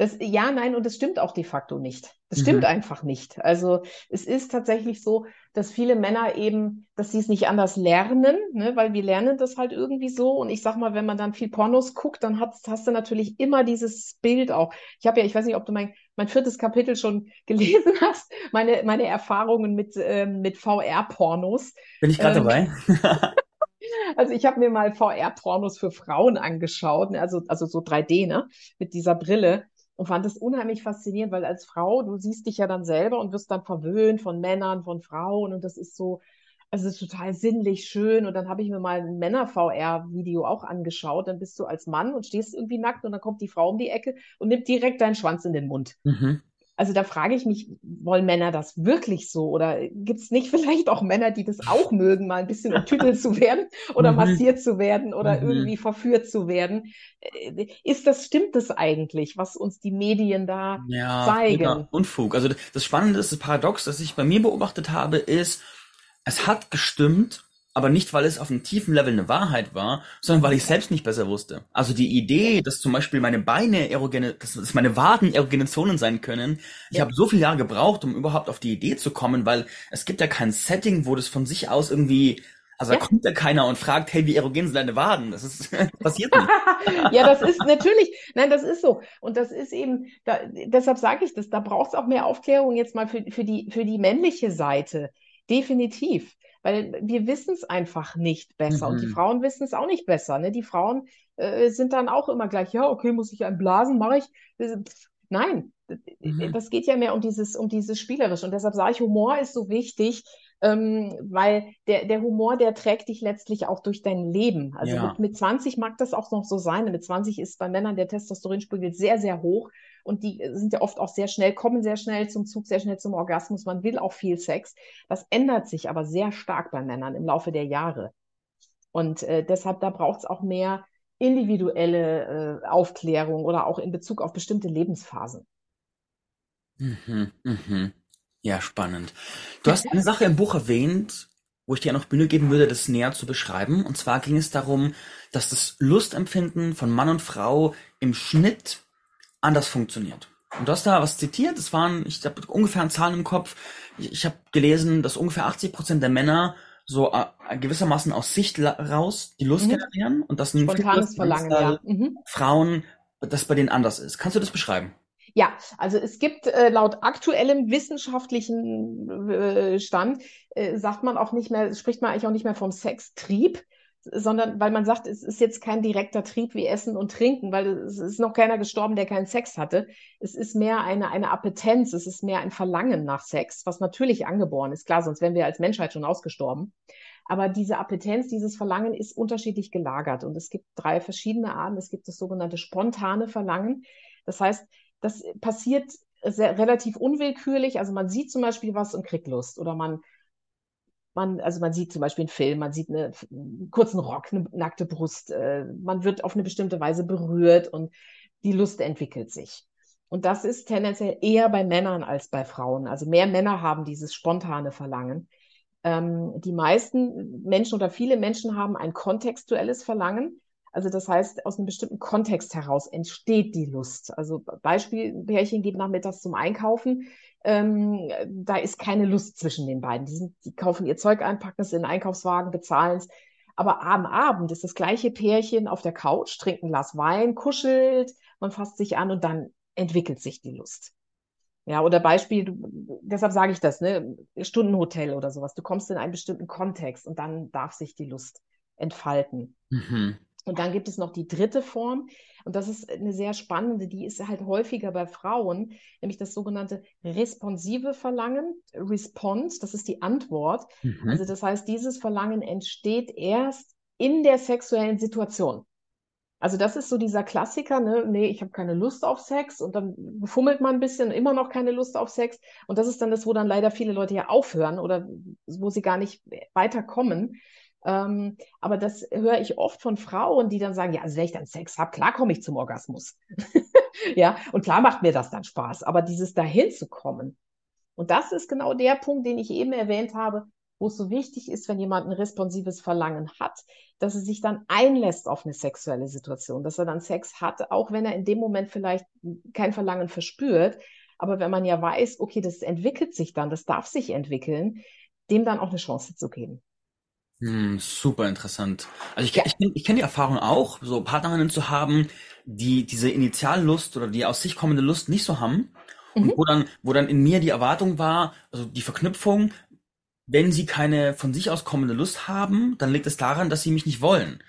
Das, ja, nein, und das stimmt auch de facto nicht. Das mhm. stimmt einfach nicht. Also es ist tatsächlich so, dass viele Männer eben, dass sie es nicht anders lernen, ne, weil wir lernen das halt irgendwie so. Und ich sag mal, wenn man dann viel Pornos guckt, dann hast, hast du natürlich immer dieses Bild auch. Ich habe ja, ich weiß nicht, ob du mein, mein viertes Kapitel schon gelesen hast, meine, meine Erfahrungen mit, ähm, mit VR-Pornos. Bin ich gerade ähm, dabei? Also ich habe mir mal VR-Pornos für Frauen angeschaut, ne, also, also so 3D, ne, mit dieser Brille. Und fand das unheimlich faszinierend, weil als Frau, du siehst dich ja dann selber und wirst dann verwöhnt von Männern, von Frauen und das ist so, also es ist total sinnlich schön. Und dann habe ich mir mal ein Männer-VR-Video auch angeschaut. Dann bist du als Mann und stehst irgendwie nackt und dann kommt die Frau um die Ecke und nimmt direkt deinen Schwanz in den Mund. Mhm. Also da frage ich mich, wollen Männer das wirklich so? Oder gibt es nicht vielleicht auch Männer, die das auch mögen, mal ein bisschen umtütelt zu werden oder mhm. massiert zu werden oder mhm. irgendwie verführt zu werden? Äh, ist das, stimmt das eigentlich, was uns die Medien da ja, zeigen? Ja, Unfug. Also das Spannende ist, das Paradox, das ich bei mir beobachtet habe, ist, es hat gestimmt, aber nicht, weil es auf einem tiefen Level eine Wahrheit war, sondern weil ich selbst nicht besser wusste. Also die Idee, dass zum Beispiel meine Beine erogene, dass, meine Waden erogene Zonen sein können, ich ja. habe so viele Jahre gebraucht, um überhaupt auf die Idee zu kommen, weil es gibt ja kein Setting, wo das von sich aus irgendwie also ja. da kommt ja keiner und fragt, hey, wie erogen sind deine Waden? Das ist passiert nicht. ja, das ist natürlich, nein, das ist so. Und das ist eben, da, deshalb sage ich das, da braucht es auch mehr Aufklärung jetzt mal für, für, die, für die männliche Seite. Definitiv weil wir wissen es einfach nicht besser mhm. und die mhm. Frauen wissen es auch nicht besser. Ne? Die Frauen äh, sind dann auch immer gleich, ja, okay, muss ich einen blasen, mache ich. Nein, mhm. das geht ja mehr um dieses, um dieses Spielerisch und deshalb sage ich, Humor ist so wichtig, ähm, weil der, der Humor, der trägt dich letztlich auch durch dein Leben. Also ja. mit, mit 20 mag das auch noch so sein. Mit 20 ist bei Männern der Testosteronspiegel sehr, sehr hoch und die sind ja oft auch sehr schnell, kommen sehr schnell zum Zug, sehr schnell zum Orgasmus. Man will auch viel Sex. Das ändert sich aber sehr stark bei Männern im Laufe der Jahre. Und äh, deshalb, da braucht es auch mehr individuelle äh, Aufklärung oder auch in Bezug auf bestimmte Lebensphasen. Mhm, mhm. Ja, spannend. Du hast eine Sache im Buch erwähnt, wo ich dir noch Bühne geben würde, das näher zu beschreiben. Und zwar ging es darum, dass das Lustempfinden von Mann und Frau im Schnitt anders funktioniert. Und du hast da was zitiert, es waren, ich habe ungefähr Zahlen im Kopf. Ich, ich habe gelesen, dass ungefähr 80 Prozent der Männer so äh, gewissermaßen aus Sicht raus die Lust mhm. generieren und das ein spontanes Verlangen, ja. Mhm. Frauen, das bei denen anders ist. Kannst du das beschreiben? Ja, also es gibt äh, laut aktuellem wissenschaftlichen äh, Stand, äh, sagt man auch nicht mehr, spricht man eigentlich auch nicht mehr vom Sextrieb, sondern weil man sagt, es ist jetzt kein direkter Trieb wie Essen und Trinken, weil es ist noch keiner gestorben, der keinen Sex hatte. Es ist mehr eine, eine Appetenz, es ist mehr ein Verlangen nach Sex, was natürlich angeboren ist. Klar, sonst wären wir als Menschheit schon ausgestorben. Aber diese Appetenz, dieses Verlangen ist unterschiedlich gelagert. Und es gibt drei verschiedene Arten. Es gibt das sogenannte spontane Verlangen. Das heißt, das passiert sehr, relativ unwillkürlich. Also man sieht zum Beispiel was und kriegt Lust. Oder man man, also man sieht zum Beispiel einen Film, man sieht eine, einen kurzen Rock, eine nackte Brust, äh, man wird auf eine bestimmte Weise berührt und die Lust entwickelt sich. Und das ist tendenziell eher bei Männern als bei Frauen. Also mehr Männer haben dieses spontane Verlangen. Ähm, die meisten Menschen oder viele Menschen haben ein kontextuelles Verlangen. Also das heißt, aus einem bestimmten Kontext heraus entsteht die Lust. Also Beispiel, Pärchen geht nachmittags zum Einkaufen. Ähm, da ist keine Lust zwischen den beiden. Die, sind, die kaufen ihr Zeug ein, packen es in den Einkaufswagen, bezahlen es. Aber am Abend ist das gleiche Pärchen auf der Couch, trinkt ein Glas Wein, kuschelt, man fasst sich an und dann entwickelt sich die Lust. Ja, oder Beispiel, du, deshalb sage ich das, ne, Stundenhotel oder sowas. Du kommst in einen bestimmten Kontext und dann darf sich die Lust entfalten. Mhm. Und dann gibt es noch die dritte Form, und das ist eine sehr spannende, die ist halt häufiger bei Frauen, nämlich das sogenannte responsive Verlangen, Response, das ist die Antwort. Mhm. Also das heißt, dieses Verlangen entsteht erst in der sexuellen Situation. Also das ist so dieser Klassiker, ne? Nee, ich habe keine Lust auf Sex und dann fummelt man ein bisschen, immer noch keine Lust auf Sex. Und das ist dann das, wo dann leider viele Leute ja aufhören oder wo sie gar nicht weiterkommen. Ähm, aber das höre ich oft von Frauen, die dann sagen, ja, also wenn ich dann Sex habe, klar komme ich zum Orgasmus. ja, und klar macht mir das dann Spaß. Aber dieses dahin zu kommen, und das ist genau der Punkt, den ich eben erwähnt habe, wo es so wichtig ist, wenn jemand ein responsives Verlangen hat, dass er sich dann einlässt auf eine sexuelle Situation, dass er dann Sex hat, auch wenn er in dem Moment vielleicht kein Verlangen verspürt. Aber wenn man ja weiß, okay, das entwickelt sich dann, das darf sich entwickeln, dem dann auch eine Chance zu geben. Hm, super interessant. Also ich, ich, ich kenne die Erfahrung auch, so Partnerinnen zu haben, die diese Initiallust oder die aus sich kommende Lust nicht so haben. Mhm. Und wo dann, wo dann in mir die Erwartung war, also die Verknüpfung, wenn sie keine von sich aus kommende Lust haben, dann liegt es daran, dass sie mich nicht wollen.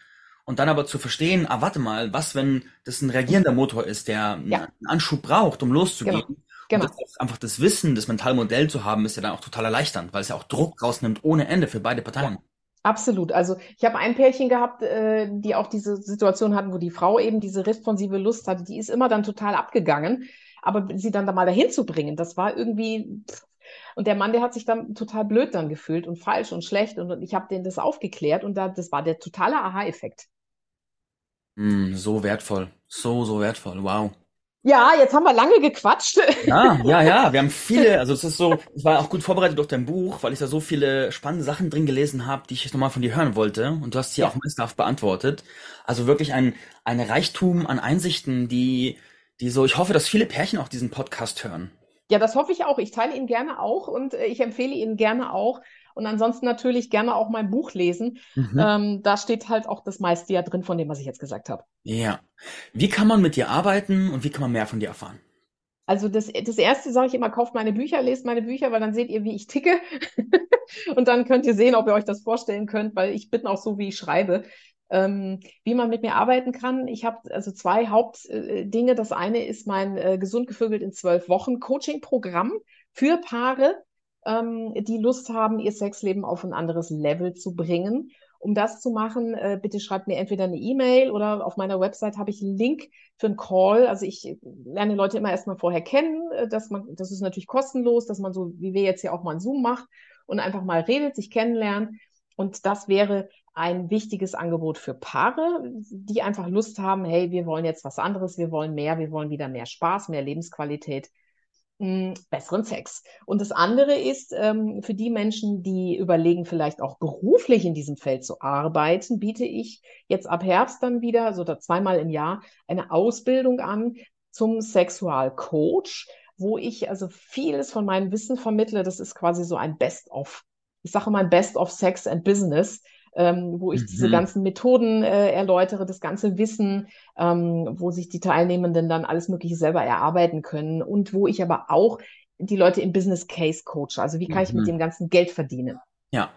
und dann aber zu verstehen, ah, warte mal, was, wenn das ein reagierender Motor ist, der Ja. einen Anschub braucht, um loszugehen. Genau. Genau. Und das, einfach das Wissen, das mentale Modell zu haben, ist ja dann auch total erleichternd, weil es ja auch Druck rausnimmt ohne Ende für beide Parteien. Absolut. Also ich habe ein Pärchen gehabt, äh, die auch diese Situation hatten, wo die Frau eben diese responsive Lust hatte. Die ist immer dann total abgegangen, aber sie dann da mal dahin zu bringen, das war irgendwie. Und der Mann, der hat sich dann total blöd dann gefühlt und falsch und schlecht und, und ich habe denen das aufgeklärt und da, das war der totale Aha-Effekt. Hm, so wertvoll. So, so wertvoll. Wow. Ja, jetzt haben wir lange gequatscht. Ja, ja, ja, wir haben viele, also es ist so, ich war auch gut vorbereitet durch dein Buch, weil ich da so viele spannende Sachen drin gelesen habe, die ich jetzt nochmal von dir hören wollte und du hast sie Ja. auch meisterhaft beantwortet. Also wirklich ein, ein Reichtum an Einsichten, die, die so, ich hoffe, dass viele Pärchen auch diesen Podcast hören. Ja, das hoffe ich auch. Ich teile ihn gerne auch und äh, ich empfehle ihn gerne auch. Und ansonsten natürlich gerne auch mein Buch lesen. Mhm. Ähm, da steht halt auch das meiste ja drin von dem, was ich jetzt gesagt habe. Ja. Wie kann man mit dir arbeiten und wie kann man mehr von dir erfahren? Also das, das erste sage ich immer, kauft meine Bücher, lest meine Bücher, weil dann seht ihr, wie ich ticke. Und dann könnt ihr sehen, ob ihr euch das vorstellen könnt, weil ich bin auch so, wie ich schreibe. Ähm, wie man mit mir arbeiten kann. Ich habe also zwei Hauptdinge. Das eine ist mein äh, Gesund gevögelt in zwölf Wochen Coaching-Programm für Paare, ähm, die Lust haben, ihr Sexleben auf ein anderes Level zu bringen. Um das zu machen, äh, bitte schreibt mir entweder eine E-Mail oder auf meiner Website habe ich einen Link für einen Call. Also ich lerne Leute immer erstmal vorher kennen, äh, dass man, das ist natürlich kostenlos, dass man so, wie wir jetzt hier auch mal einen Zoom macht und einfach mal redet, sich kennenlernt. Und das wäre ein wichtiges Angebot für Paare, die einfach Lust haben, hey, wir wollen jetzt was anderes, wir wollen mehr, wir wollen wieder mehr Spaß, mehr Lebensqualität, mh, besseren Sex. Und das andere ist, ähm, für die Menschen, die überlegen, vielleicht auch beruflich in diesem Feld zu arbeiten, biete ich jetzt ab Herbst dann wieder, also da zweimal im Jahr, eine Ausbildung an zum Sexualcoach, wo ich also vieles von meinem Wissen vermittle. Das ist quasi so ein Best-of, ich sage mal ein Best-of Sex and Business ähm, wo ich diese Mhm. ganzen Methoden äh, erläutere, das ganze Wissen, ähm, wo sich die Teilnehmenden dann alles Mögliche selber erarbeiten können und wo ich aber auch die Leute im Business Case coache. Also wie kann ich mit Mhm. dem ganzen Geld verdienen? Ja,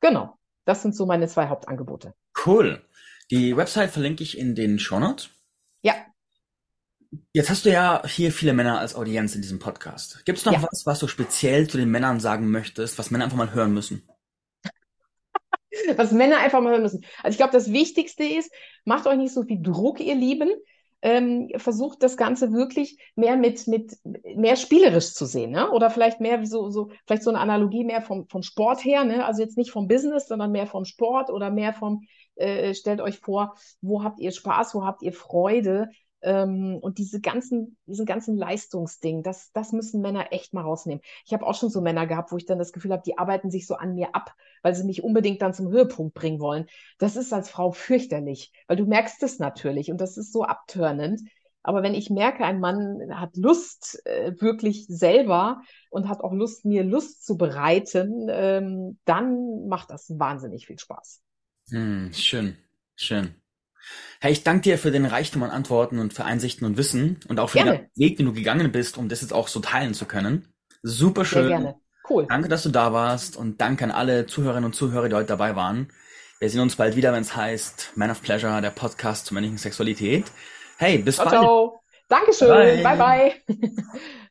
Genau. Das sind so meine zwei Hauptangebote. cool. Die Website verlinke ich in den Shownotes. Ja, Jetzt hast du ja hier viele Männer als Audienz in diesem Podcast. Gibt es noch Ja. was, was du speziell zu den Männern sagen möchtest, was Männer einfach mal hören müssen? was Männer einfach mal hören müssen. Also ich glaube, das Wichtigste ist, macht euch nicht so viel Druck, ihr Lieben. Ähm, versucht das Ganze wirklich mehr mit, mit mehr spielerisch zu sehen, ne? Oder vielleicht mehr so, so, vielleicht so eine Analogie mehr vom, vom Sport her, ne? Also jetzt nicht vom Business, sondern mehr vom Sport oder mehr vom, äh, stellt euch vor, wo habt ihr Spaß, wo habt ihr Freude? Ähm, und diese ganzen, diesen ganzen Leistungsding, das, das müssen Männer echt mal rausnehmen. Ich habe auch schon so Männer gehabt, wo ich dann das Gefühl habe, die arbeiten sich so an mir ab, weil sie mich unbedingt dann zum Höhepunkt bringen wollen. Das ist als Frau fürchterlich, weil du merkst es natürlich und das ist so abtörnend. Aber wenn ich merke, ein Mann hat Lust äh, wirklich selber und hat auch Lust, mir Lust zu bereiten, ähm, dann macht das wahnsinnig viel Spaß. Hm, schön, schön. Hey, ich danke dir für den Reichtum an Antworten und für Einsichten und Wissen und auch für den Gerne. ganzen Weg, den du gegangen bist, um das jetzt auch so teilen zu können. Super Sehr schön. gerne. Cool. Danke, dass du da warst und danke an alle Zuhörerinnen und Zuhörer, die heute dabei waren. Wir sehen uns bald wieder, wenn es heißt Man of Pleasure, der Podcast zur männlichen Sexualität. Hey, bis Ciao, bald. ciao. Dankeschön. Bye. Bye, bye.